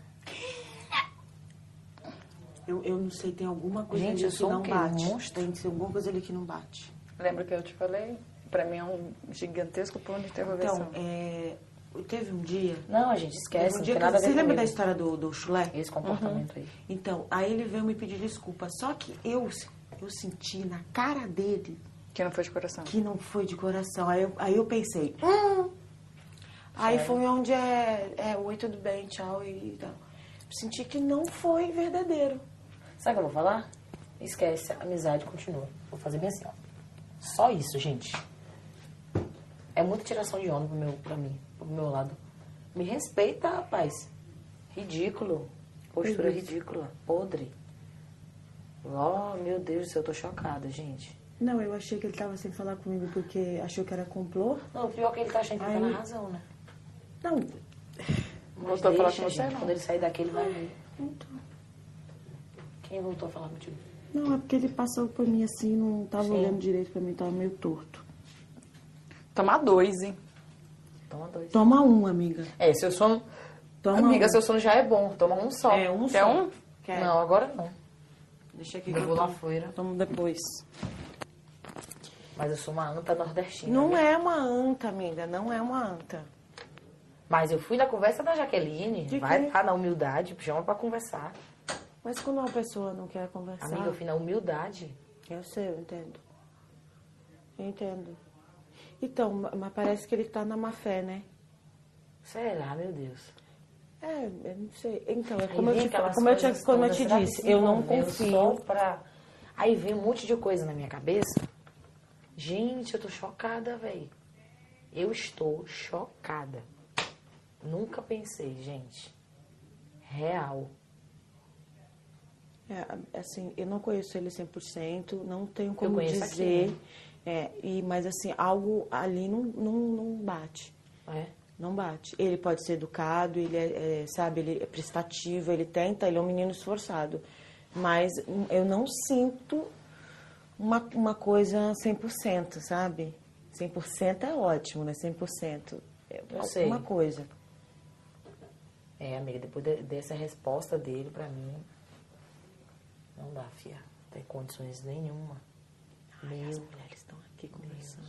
Eu, eu não sei, tem alguma coisa Gente, ali eu que sou não o quê? bate. Um monstro? Tem que ser alguma coisa ali que não bate. Lembra que eu te falei? Pra mim é um gigantesco ponto de interrogação. Então, é, teve um dia. Não, a gente esquece, um não dia tem nada Você lembra da história do, do chulé? Esse comportamento aí. Então, aí ele veio me pedir desculpa. Só que eu, eu senti na cara dele. Que não foi de coração. Que não foi de coração. Aí eu, aí eu pensei. Hum. Aí foi onde é, é. Oi, tudo bem, tchau e tal. Senti que não foi verdadeiro. Sabe o que eu vou falar? Esquece, a amizade continua. Vou fazer bem assim, ó. Só isso, gente. É muita tiração de onda pro meu, pra mim, pro meu lado. Me respeita, rapaz. Ridículo. Postura Pois é. ridícula. Podre. Oh, meu Deus do céu, eu tô chocada, gente. Não, eu achei que ele tava sem falar comigo porque achou que era complô. Não, o pior é que ele tá achando que ele tá Aí- na razão, né? Não. Mas Voltou a falar com você, gente. não? Quando ele sair daqui, ele vai ver. Quem voltou a falar contigo? Não, é porque ele passou por mim assim, não tava Sim. olhando direito pra mim, tava meio torto. Tomar dois, hein? Toma dois. Toma um, amiga. É, seu sono. Toma Amiga, um. seu sono já é bom. Toma um só. É, um Quer só. um? Quer? Não, agora não. Deixa aqui Eu que vou lá fora. Tomo depois. Mas eu sou uma anta nordestina. Não né? é uma anta, amiga. Não é uma anta. Mas eu fui na conversa da Jaqueline. De Vai quê? lá na humildade, chama pra conversar. Mas quando uma pessoa não quer conversar... Amiga, eu fui na humildade. Eu sei, eu entendo. Eu entendo. Então, ma- mas parece que ele tá na má fé, né? Será, meu Deus. É, eu não sei. Então, é como eu te, como eu te, como eu te disse, se eu não confio. Pra... Aí vem um monte de coisa na minha cabeça. Gente, eu tô chocada, velho. Eu estou chocada. Nunca pensei, gente. Real. É, assim, eu não conheço ele 100%, não tenho como conheço aqui, dizer. né? É, e, mas, assim, algo ali não, não, não bate. É? Não bate. Ele pode ser educado, ele é, é, sabe, ele é prestativo, ele tenta, ele é um menino esforçado. Mas eu não sinto uma, uma coisa 100%, sabe? 100% é ótimo, né? 100%. É Eu sei. uma coisa. É, amiga, depois de- dessa resposta dele pra mim, não dá, fia. Não tem condições nenhuma. Meu mulheres estão aqui conversando.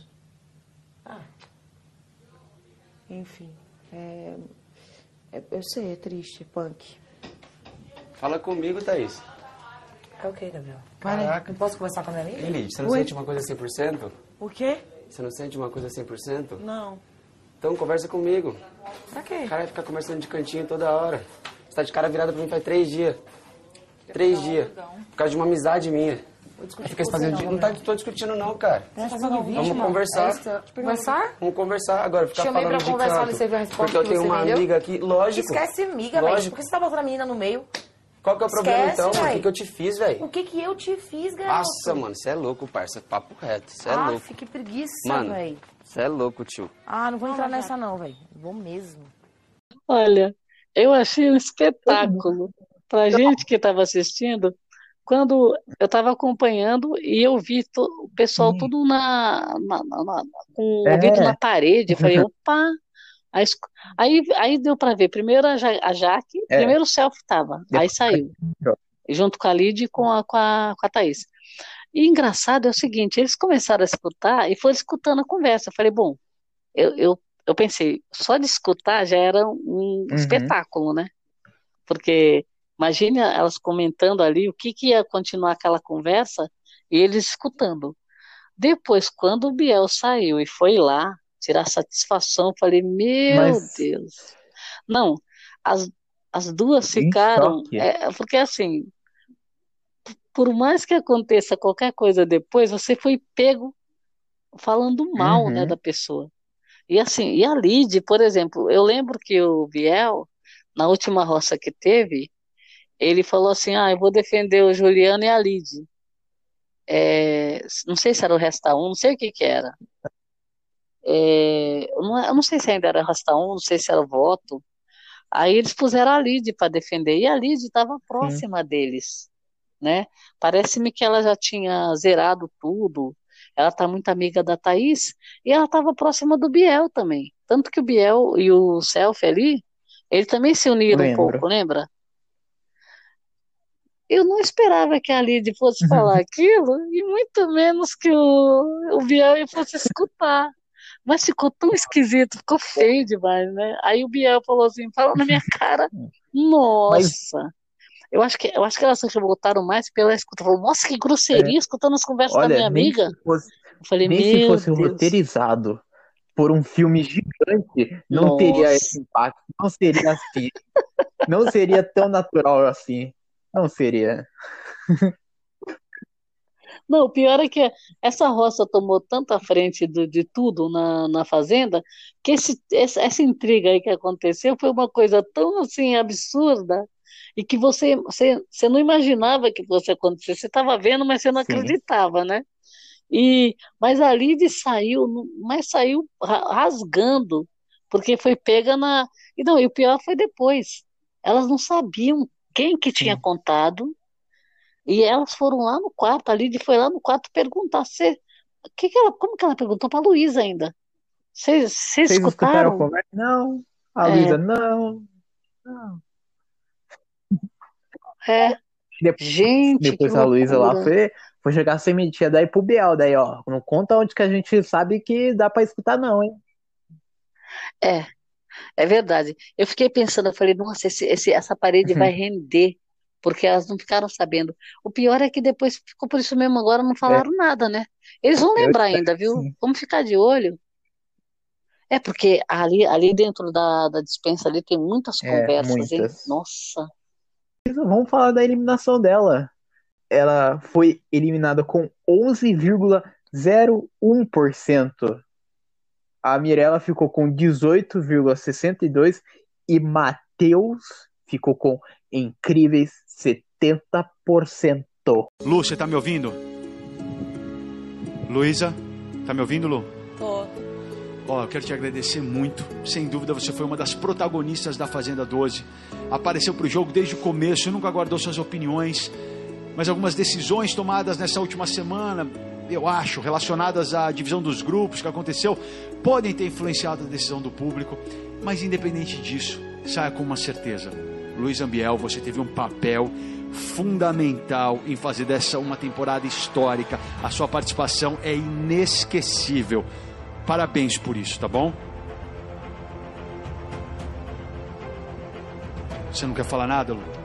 Ah, Enfim, é, é- eu sei, é triste, punk. Fala comigo, Thaís. é o que, Gabriel? Caraca. Não posso conversar com a minha amiga? Elide, você não Oi? sente uma coisa 100%? O quê? Você não sente uma coisa 100%? Não. Então conversa comigo. Pra quê? O cara vai ficar conversando de cantinho toda hora. Você tá de cara virada pra mim faz três dias. Três dias. Por causa de uma amizade minha. Se fazendo de... Não tá, tô discutindo não, cara. Tá fazendo? Vamos conversar. É isso que eu- Conversar? Vamos conversar agora, ficar Chamei falando pra de conversar, canto. você viu a resposta Porque eu tenho uma deu? amiga aqui, lógico. Esquece amiga, velho. Lógico. Por que você tá botando a menina no meio? Qual que é o problema Esquece, então, mano? O que, que eu te fiz, velho? O que que eu te fiz, garoto? Nossa, mano, você é louco, parça. Papo reto, você é ah, louco. que preguiça, velho. você é louco, tio. Ah, não vou entrar nessa não, velho. Vou mesmo. Olha, eu achei um espetáculo para gente que estava assistindo. Quando eu estava acompanhando e eu vi o pessoal tudo na, na- na- na- com o É. ouvido na parede, eu falei, opa! Aí, aí, deu para ver. Primeiro a, Ja- a Jaque, É. primeiro o selfie estava, aí saiu, junto com a Lid e com a, com a, com a Thaís. E engraçado é o seguinte, eles começaram a escutar e foram escutando a conversa. Eu falei, bom, eu, eu, eu pensei, só de escutar já era um Uhum. espetáculo, né? Porque imagina elas comentando ali o que, que ia continuar aquela conversa e eles escutando. Depois, quando o Biel saiu e foi lá tirar satisfação, eu falei, meu Mas- Deus. Não, as, as duas ficaram. é, porque assim, por mais que aconteça qualquer coisa depois, você foi pego falando mal, né, Uhum. da pessoa. E assim, e a Lid, por exemplo, eu lembro que o Biel, na última roça que teve, ele falou assim, ah, eu vou defender o Juliano e a Lid. É, não sei se era o Resta 1, não sei o que que era. É, eu não, eu não sei se ainda era Rasta 1, não sei se era o voto. Aí eles puseram a Lid para defender, e a Lid estava próxima deles, né? Parece-me que ela já tinha zerado tudo, ela está muito amiga da Thaís, e ela estava próxima do Biel também. Tanto que o Biel e o Selfie ali, eles também se uniram um pouco, lembra? Eu não esperava que a Lid fosse falar aquilo, e muito menos que o, o Biel fosse escutar. Mas ficou tão esquisito, ficou feio demais, né? Aí o Biel falou assim, falou na minha cara, nossa. Eu acho que, eu acho que elas votaram mais pela escuta. Falou, nossa, que grosseria, escutando as conversas da minha Olha, amiga. se fosse, Eu falei, nem se fosse Deus. roteirizado por um filme gigante, não teria Nossa. esse impacto, não seria assim, não seria tão natural assim, não seria. Não, o pior é que essa roça tomou tanta frente do- de tudo na, na fazenda que esse, essa, essa intriga aí que aconteceu foi uma coisa tão assim absurda e que você, você, você não imaginava que fosse acontecer. Você estava vendo, mas você não Sim. acreditava, né? E, mas a Lid saiu, mas saiu ra- rasgando, porque foi pega na. E não, e o pior foi depois. Elas não sabiam quem que tinha contado. E elas foram lá no quarto, a Lid foi lá no quarto perguntar se, que que ela, como que ela perguntou para a Luísa ainda? Vocês escutaram a escutaram? Não. A É. Luísa, não. Não. É. Depois, Gente, depois a Luísa lá foi, foi jogar sementinha daí pro Biel. Daí, ó, não conta onde que a gente sabe que dá pra escutar, não, hein? É, é verdade. Eu fiquei pensando, eu falei, nossa, esse, esse- essa parede vai render, porque elas não ficaram sabendo. O pior é que depois ficou por isso mesmo, agora não falaram nada, né? Eles vão Eu lembrar espero ainda, viu? sim. Vamos ficar de olho. É porque ali, ali dentro da, da dispensa ali tem muitas É, conversas, muitas. Nossa. Vamos falar da eliminação dela. Ela foi eliminada com 11,01%. A Mirella ficou com 18,62% e Matheus ficou com incríveis 70%. Lu, você tá me ouvindo? Luísa, tá me ouvindo, Lu? Tô. Ó, eu quero te agradecer muito. Sem dúvida, você foi uma das protagonistas da Fazenda 12. Apareceu pro jogo desde o começo, nunca guardou suas opiniões. Mas algumas decisões tomadas nessa última semana, eu acho, relacionadas à divisão dos grupos que aconteceu, podem ter influenciado a decisão do público. Mas independente disso, saia com uma certeza. Luiz Ambiel, você teve um papel fundamental em fazer dessa uma temporada histórica. A sua participação é inesquecível. Parabéns por isso, tá bom? Você não quer falar nada, Lu?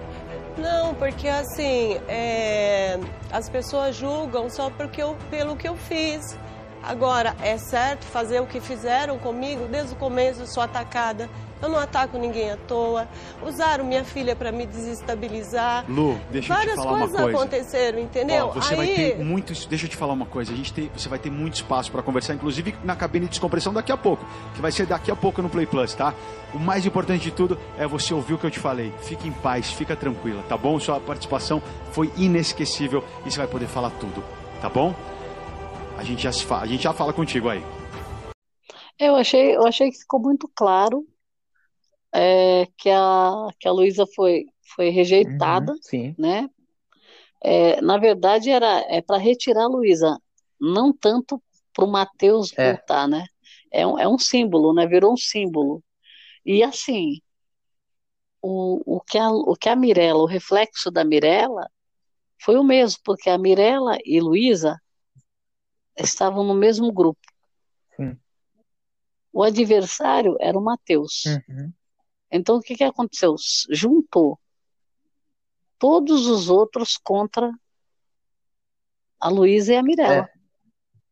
Não, porque assim, é, as pessoas julgam só porque eu, pelo que eu fiz. Agora, é certo fazer o que fizeram comigo desde o começo, sou atacada. Eu não ataco ninguém à toa. Usaram minha filha para me desestabilizar. Lu, deixa eu te Várias falar uma coisas coisa. aconteceram, entendeu? Ó, você vai Aí, ter muito. Deixa eu te falar uma coisa. A gente tem, você vai ter muito espaço para conversar, inclusive na cabine de descompressão daqui a pouco, que vai ser daqui a pouco no Play Plus, tá? O mais importante de tudo é você ouvir o que eu te falei. Fique em paz, fica tranquila, tá bom? Sua participação foi inesquecível e você vai poder falar tudo, tá bom? A gente já se fala, a gente já fala contigo aí. Eu achei, eu achei que ficou muito claro é, que a, que a Luísa foi, foi rejeitada, Uhum, né? É, na verdade, era é para retirar a Luísa, não tanto para o Matheus É. voltar, né? É um, é um símbolo, né? Virou um símbolo. E assim, o, o que a, o que a Mirella, o reflexo da Mirella foi o mesmo, porque a Mirella e Luísa estavam no mesmo grupo. Sim. O adversário era o Matheus. Uhum. Então, o que que aconteceu? Juntou todos os outros contra a Luísa e a Mirella. É.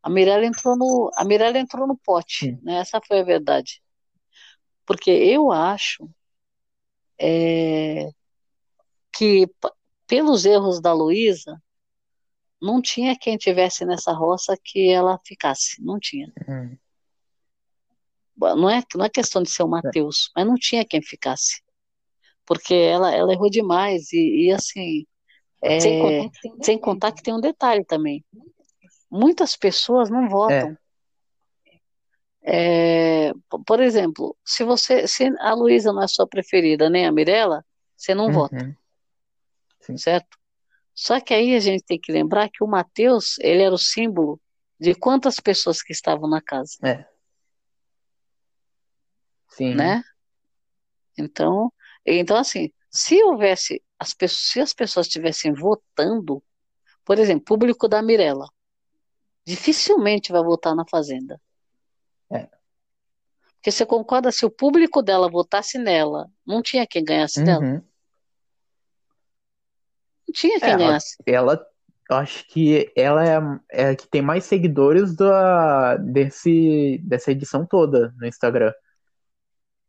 A Mirella entrou no, a Mirella entrou no pote, né? Essa foi a verdade. Porque eu acho é, que, pelos erros da Luísa, não tinha quem tivesse nessa roça que ela ficasse. Não tinha. Uhum. Não é, não é questão de ser o Matheus, mas não tinha quem ficasse. Porque ela, ela errou demais e, e assim, é, Sem contar que tem sem contar que tem um detalhe também. Muitas pessoas não votam. É, p- por exemplo, se você, se a Luísa não é sua preferida, nem a Mirella, você não vota, Uhum. certo? Só que aí a gente tem que lembrar que o Matheus, ele era o símbolo de quantas pessoas que estavam na casa, É. Sim. né? Então, então assim, se houvesse as pessoas, se as pessoas estivessem votando, por exemplo, público da Mirella, dificilmente vai votar na Fazenda. É. Porque você concorda, se o público dela votasse nela, não tinha quem ganhasse dela. Uhum. Não tinha quem É, ganhasse. ela, eu acho que ela é, é a que tem mais seguidores da, desse, dessa edição toda no Instagram.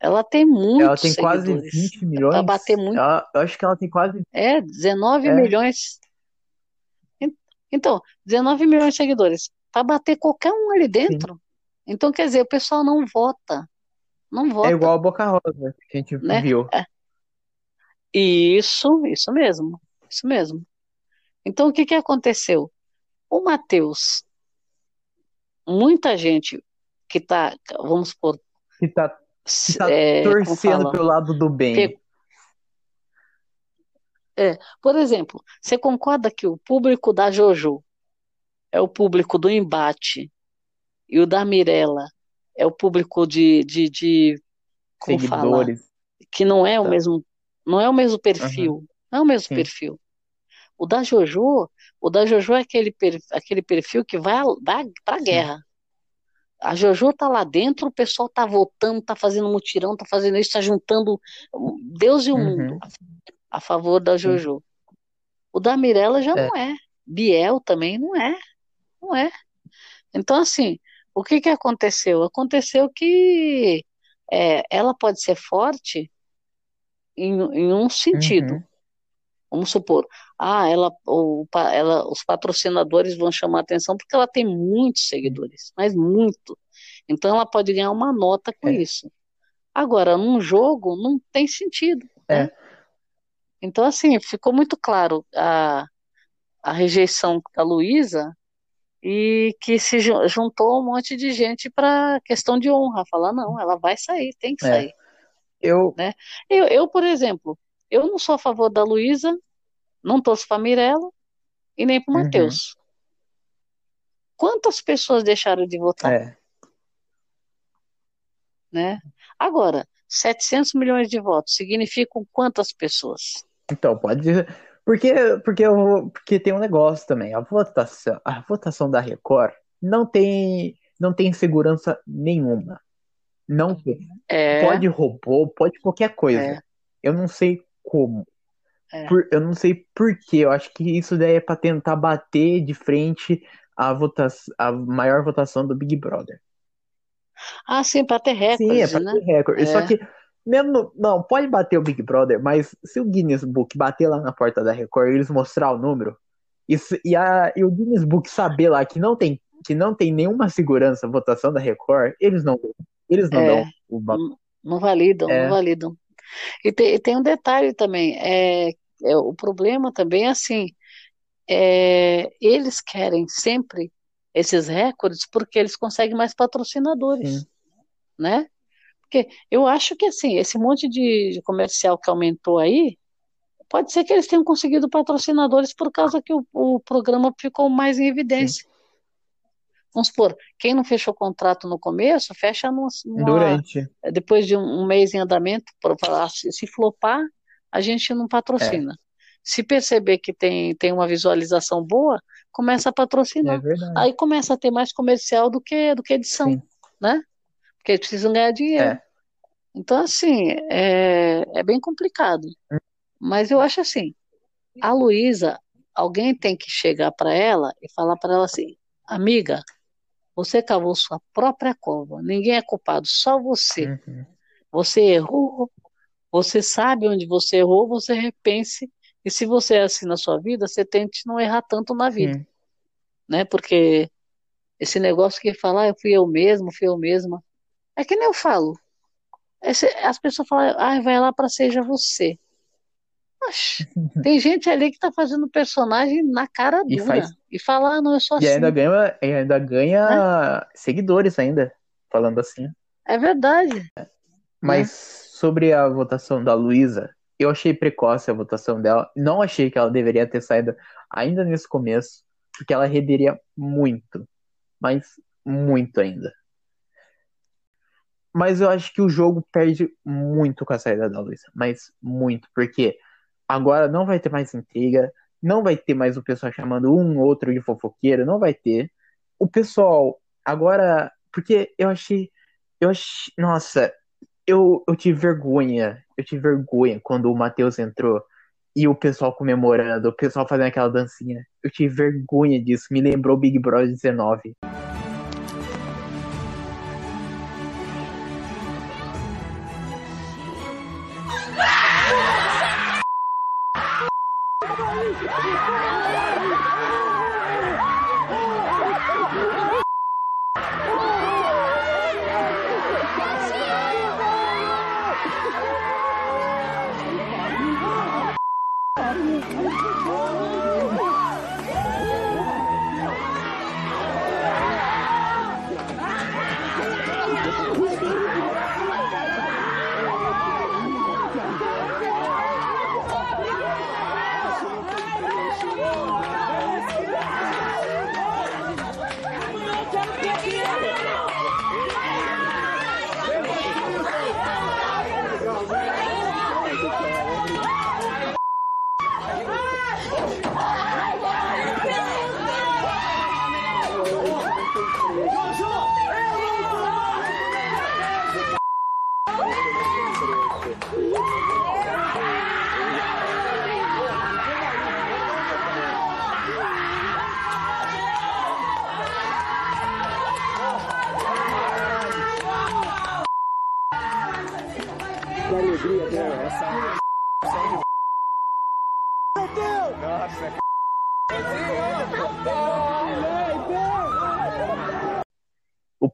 Ela tem muitos Ela tem quase seguidores. 20 milhões. Pra bater muito. Ela- eu acho que ela tem quase. É, 19 É. milhões. En- Então, 19 milhões de seguidores. Para bater qualquer um ali dentro. Então, quer dizer, o pessoal não vota. Não vota. É igual a Boca Rosa que a gente né? viu. É. Isso, isso mesmo, isso mesmo. Então, o que que aconteceu? O Matheus, muita gente que tá, vamos supor, Que tá, tá é, torcendo pelo lado do bem. Pe- É, por exemplo, você concorda que o público da Jojo é o público do embate e o da Mirella é o público de, de, de como? Seguidores. que não é o Tá. mesmo, não é o mesmo perfil, Aham. não é o mesmo Sim. perfil. O da Jojo, o da Jojo é aquele, per- aquele perfil que vai para a guerra. A Jojo tá lá dentro, o pessoal tá votando, tá fazendo mutirão, tá fazendo isso, tá juntando Deus e o Uhum. mundo a favor da Jojo. O da Mirella já É. não é. Biel também não é. Não é. Então, assim, o que que aconteceu? Aconteceu que é, ela pode ser forte em, em um sentido. Uhum. Vamos supor, ah, ela, o, ela, os patrocinadores vão chamar atenção porque ela tem muitos seguidores, mas muito. Então ela pode ganhar uma nota com isso. Agora, num jogo, não tem sentido. né? Então, assim, ficou muito claro a, a rejeição da Luísa e que se ju- juntou um monte de gente para questão de honra, falar, não, ela vai sair, tem que É. sair. Eu, né? Eu, eu, por exemplo, eu não sou a favor da Luísa, não torço para Mirella e nem para o Uhum. Matheus. Quantas pessoas deixaram de votar, É. né? Agora, 700 milhões de votos significam quantas pessoas? Então, pode dizer. Porque, porque, eu, porque tem um negócio também. A votação, a votação da Record não tem, não tem segurança nenhuma. Não tem. É. Pode robô, pode qualquer coisa. É. Eu não sei como. É. Por- eu não sei por quê. Eu acho que isso daí é para tentar bater de frente a, votação, a maior votação do Big Brother. Ah, sim, para ter recorde, Sim, é pra né? ter recorde. Só É. que, mesmo. Não, pode bater o Big Brother, mas se o Guinness Book bater lá na porta da Record e eles mostrar o número, isso, e, a, e o Guinness Book saber lá que não tem, que não tem nenhuma segurança a votação da Record, eles não, eles não É. dão o Não validam, É. não validam. E tem, e tem um detalhe também, é, é, o problema também é assim, é, eles querem sempre esses recordes porque eles conseguem mais patrocinadores, né? Porque eu acho que assim, esse monte de, comercial que aumentou aí, pode ser que eles tenham conseguido patrocinadores por causa que o, o programa ficou mais em evidência. Vamos supor, quem não fechou contrato no começo, fecha numa, Durante. depois de um, mês em andamento, para falar, se, flopar, a gente não patrocina. Se perceber que tem, tem uma visualização boa, começa a patrocinar. É. Aí começa a ter mais comercial do que, do que edição, né? Porque eles precisam ganhar dinheiro. É. Então, assim, é, é bem complicado. Mas eu acho assim, a Luísa, alguém tem que chegar para ela e falar para ela assim, amiga, você cavou sua própria cova, ninguém é culpado, só você. Você errou, você sabe onde você errou, você repense, e se você é assim na sua vida, você tente não errar tanto na vida, Sim. né? Porque esse negócio que falar, eu fui eu mesmo, fui eu mesma, é que nem eu falo. As pessoas falam, ah, vai lá para seja você. Oxe, tem gente ali que tá fazendo personagem na cara E dura faz- e fala, ah, não, eu sou E assim. ainda ganha, e ainda ganha seguidores ainda, falando assim. É verdade. Mas sobre a votação da Luísa, eu achei precoce a votação dela. Não achei que ela deveria ter saído ainda nesse começo, porque ela renderia muito. Mas muito ainda. Mas eu acho que o jogo perde muito com a saída da Luísa. Mas muito, porque agora não vai ter mais intriga, não vai ter mais o pessoal chamando um outro de fofoqueiro, não vai ter. O pessoal agora, porque eu achei, eu achei, nossa, eu, eu tive vergonha, eu tive vergonha quando o Matheus entrou e o pessoal comemorando, o pessoal fazendo aquela dancinha. Eu tive vergonha disso, me lembrou Big Brother 19.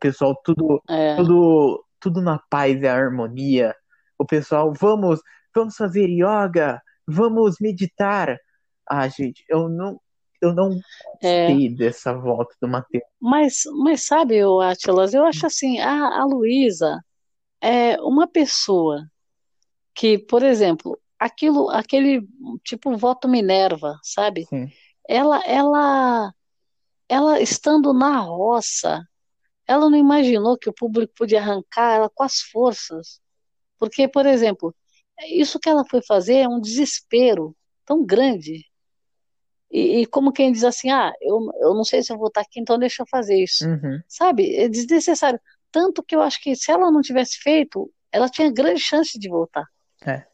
Pessoal tudo, É. tudo, tudo na paz e harmonia. O pessoal, vamos, vamos fazer yoga, vamos meditar. Ah, gente, eu não, eu não É. gostei dessa volta do Matheus. Mas, mas sabe, Atlas, eu acho assim, a, a Luísa é uma pessoa que, por exemplo, aquilo, aquele tipo voto Minerva, sabe? Ela, ela, ela estando na roça, ela não imaginou que o público podia arrancar ela com as forças. Porque, por exemplo, isso que ela foi fazer é um desespero tão grande. E, e como quem diz assim, ah, eu, eu não sei se eu vou estar aqui, então deixa eu fazer isso. Uhum. Sabe? É desnecessário. Tanto que eu acho que se ela não tivesse feito, ela tinha grande chance de voltar. É.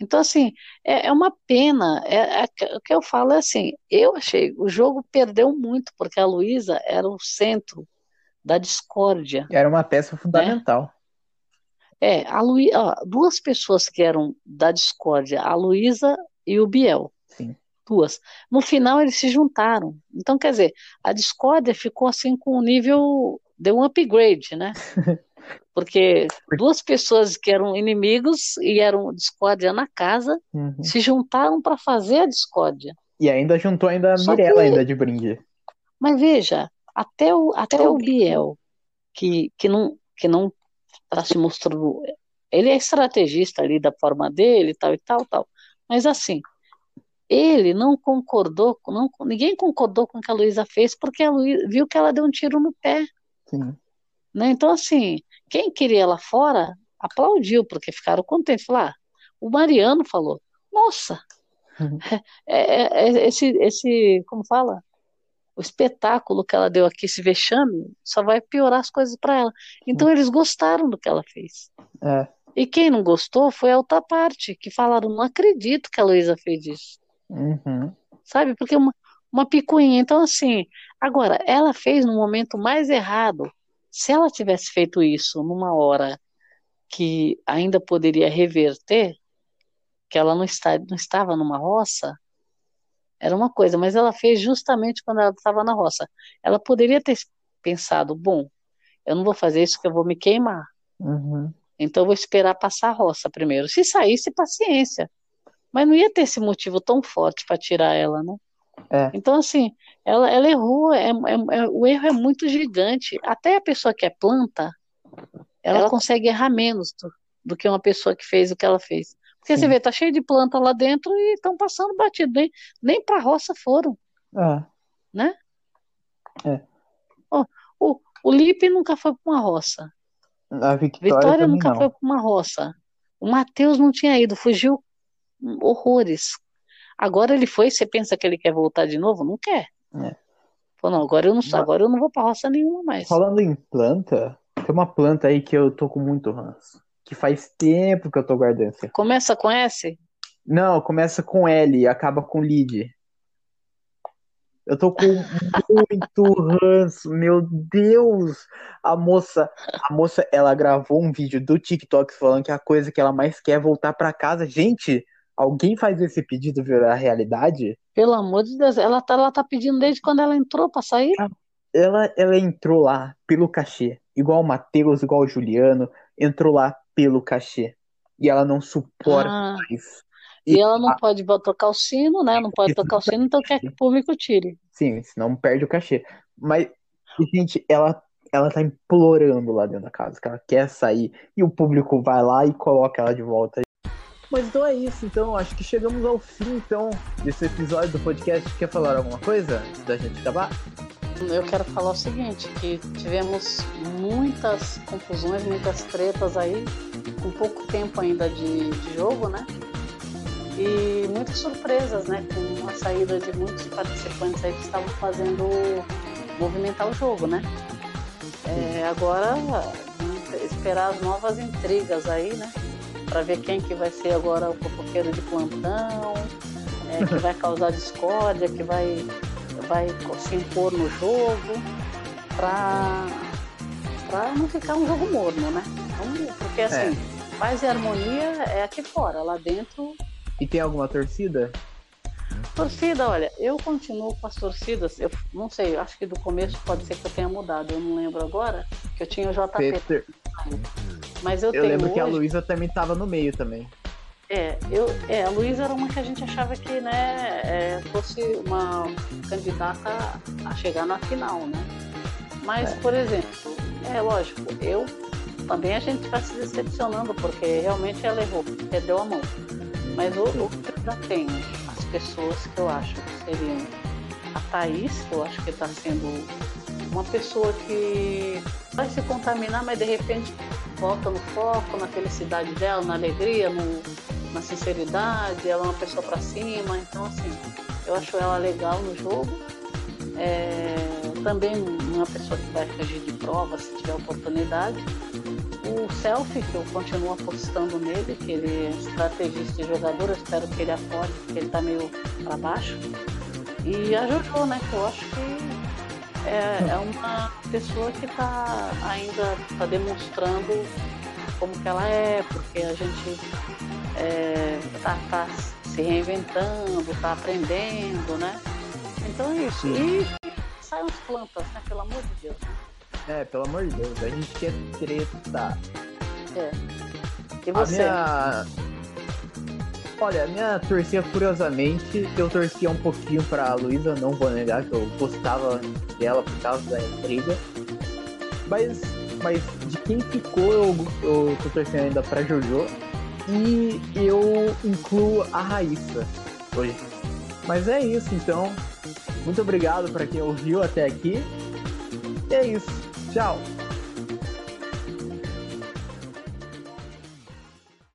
Então, assim, é, é uma pena. É, é- o que eu falo é assim: eu achei, o jogo perdeu muito, porque a Luísa era o centro da discórdia. Era uma peça fundamental. É, a Luí, ó, duas pessoas que eram da discórdia, a Luísa e o Biel. Sim. Duas. No final eles se juntaram. Então, quer dizer, a discórdia ficou assim com um nível, deu um upgrade, né? Porque duas pessoas que eram inimigos e eram discórdia na casa Uhum. se juntaram para fazer a discórdia. E ainda juntou ainda a Mirella que- ainda de brinde. Mas veja, até o, até o Biel, que, que não que não está se mostrando. Ele é estrategista ali da forma dele, tal e tal, tal. Mas assim, ele não concordou, não, ninguém concordou com o que a Luísa fez, porque a Luísa viu que ela deu um tiro no pé. Sim. Né? Então, assim, quem queria ela fora aplaudiu, porque ficaram contentes. Falaram, ah, o Mariano falou, nossa, é, é- é- esse, esse, como fala? O espetáculo que ela deu aqui, esse vexame, só vai piorar as coisas para ela. Então, eles gostaram do que ela fez. É. E quem não gostou foi a outra parte, que falaram, não acredito que a Luísa fez isso. Uhum. Sabe? Porque uma, uma picuinha. Então, assim, agora, ela fez no momento mais errado. Se ela tivesse feito isso numa hora que ainda poderia reverter, que ela não, está, não estava numa roça, era uma coisa, mas ela fez justamente quando ela estava na roça. Ela poderia ter pensado, bom, eu não vou fazer isso que eu vou me queimar. Uhum. Então eu vou esperar passar a roça primeiro. Se saísse, paciência. Mas não ia ter esse motivo tão forte para tirar ela, né? É. Então, assim, ela, ela errou, é, é- é- o erro é muito gigante. Até a pessoa que é planta, ela, Ela- consegue errar menos do, do que uma pessoa que fez o que ela fez. Porque você vê, tá cheio de planta lá dentro e estão passando batido, nem, nem para roça foram, É. né? É. O, o Lipe nunca foi para uma roça. A Victoria, Vitória nunca não. foi para uma roça. O Matheus não tinha ido, fugiu horrores. Agora ele foi, você pensa que ele quer voltar de novo? Não quer. É. Não, agora eu não, agora eu não vou para roça nenhuma mais. Falando em planta, tem uma planta aí que eu tô com muito ranço. Que faz tempo que eu tô guardando. Começa com S? Não, começa com L e acaba com lead. Eu tô com muito ranço, meu Deus! A moça, a moça, ela gravou um vídeo do TikTok falando que a coisa que ela mais quer é voltar pra casa. Gente, alguém faz esse pedido virar realidade? Pelo amor de Deus, ela tá, ela tá pedindo desde quando ela entrou para sair? Ela, ela entrou lá pelo cachê, igual o Matheus, igual o Juliano, entrou lá pelo cachê. E ela não suporta Ah. mais. E ela não pode tocar o sino, né? Não pode tocar o sino, então quer que o público tire. Sim, senão perde o cachê. Mas, gente, ela, ela tá implorando lá dentro da casa, que ela quer sair, e o público vai lá e coloca ela de volta. Mas então é isso, então, acho que chegamos ao fim, então, desse episódio do podcast. Quer falar alguma coisa antes da gente acabar? Eu quero falar o seguinte, que tivemos muitas confusões, muitas tretas aí, com pouco tempo ainda de, de jogo, né? E muitas surpresas, né? Com a saída de muitos participantes aí que estavam fazendo movimentar o jogo, né? É, agora, esperar as novas intrigas aí, né? para ver quem que vai ser agora o fofoqueiro de plantão, é, que vai causar discórdia, que vai, vai se impor no jogo, para não ficar um jogo morno, né? Então, porque assim, É. paz e harmonia é aqui fora, lá dentro E tem alguma torcida? Torcida, olha, eu continuo com as torcidas, eu não sei, acho que do começo pode ser que eu tenha mudado, eu não lembro agora, que eu tinha o JP. Peter. Mas eu, Eu lembro que a hoje- Luísa também tava no meio também. É, eu, é, a Luísa era uma que a gente achava que né, é, fosse uma candidata a chegar na final, né? Mas, É. por exemplo, é lógico, eu também a gente vai se decepcionando, porque realmente ela errou, perdeu a mão. Mas o, o que ainda tenho, as pessoas que eu acho que seriam a Thaís, que eu acho que está sendo uma pessoa que vai se contaminar, mas de repente volta no foco, na felicidade dela, na alegria, no- na sinceridade, ela é uma pessoa para cima, então assim, eu acho ela legal no jogo. É, também uma pessoa que vai fugir de prova se tiver oportunidade. O Selfie, que eu continuo apostando nele, que ele é estrategista e jogador, eu espero que ele acorde, porque ele está meio para baixo. E a Jojo, né, que eu acho que é, é uma pessoa que está ainda tá demonstrando como que ela é, porque a gente está tá se reinventando, está aprendendo, né? Então é isso. E saem as plantas, né? Pelo amor de Deus. É, pelo amor de Deus, a gente quer treta. É. E A você? minha... Olha, a minha torcida, curiosamente, eu torcia um pouquinho pra Luísa, não vou negar que eu gostava dela por causa da intriga. Mas, mas de quem ficou, eu, eu tô torcendo ainda pra Jojo. E eu incluo a Raíssa hoje. Mas é isso, então. Muito obrigado pra quem ouviu até aqui. E é isso. Tchau.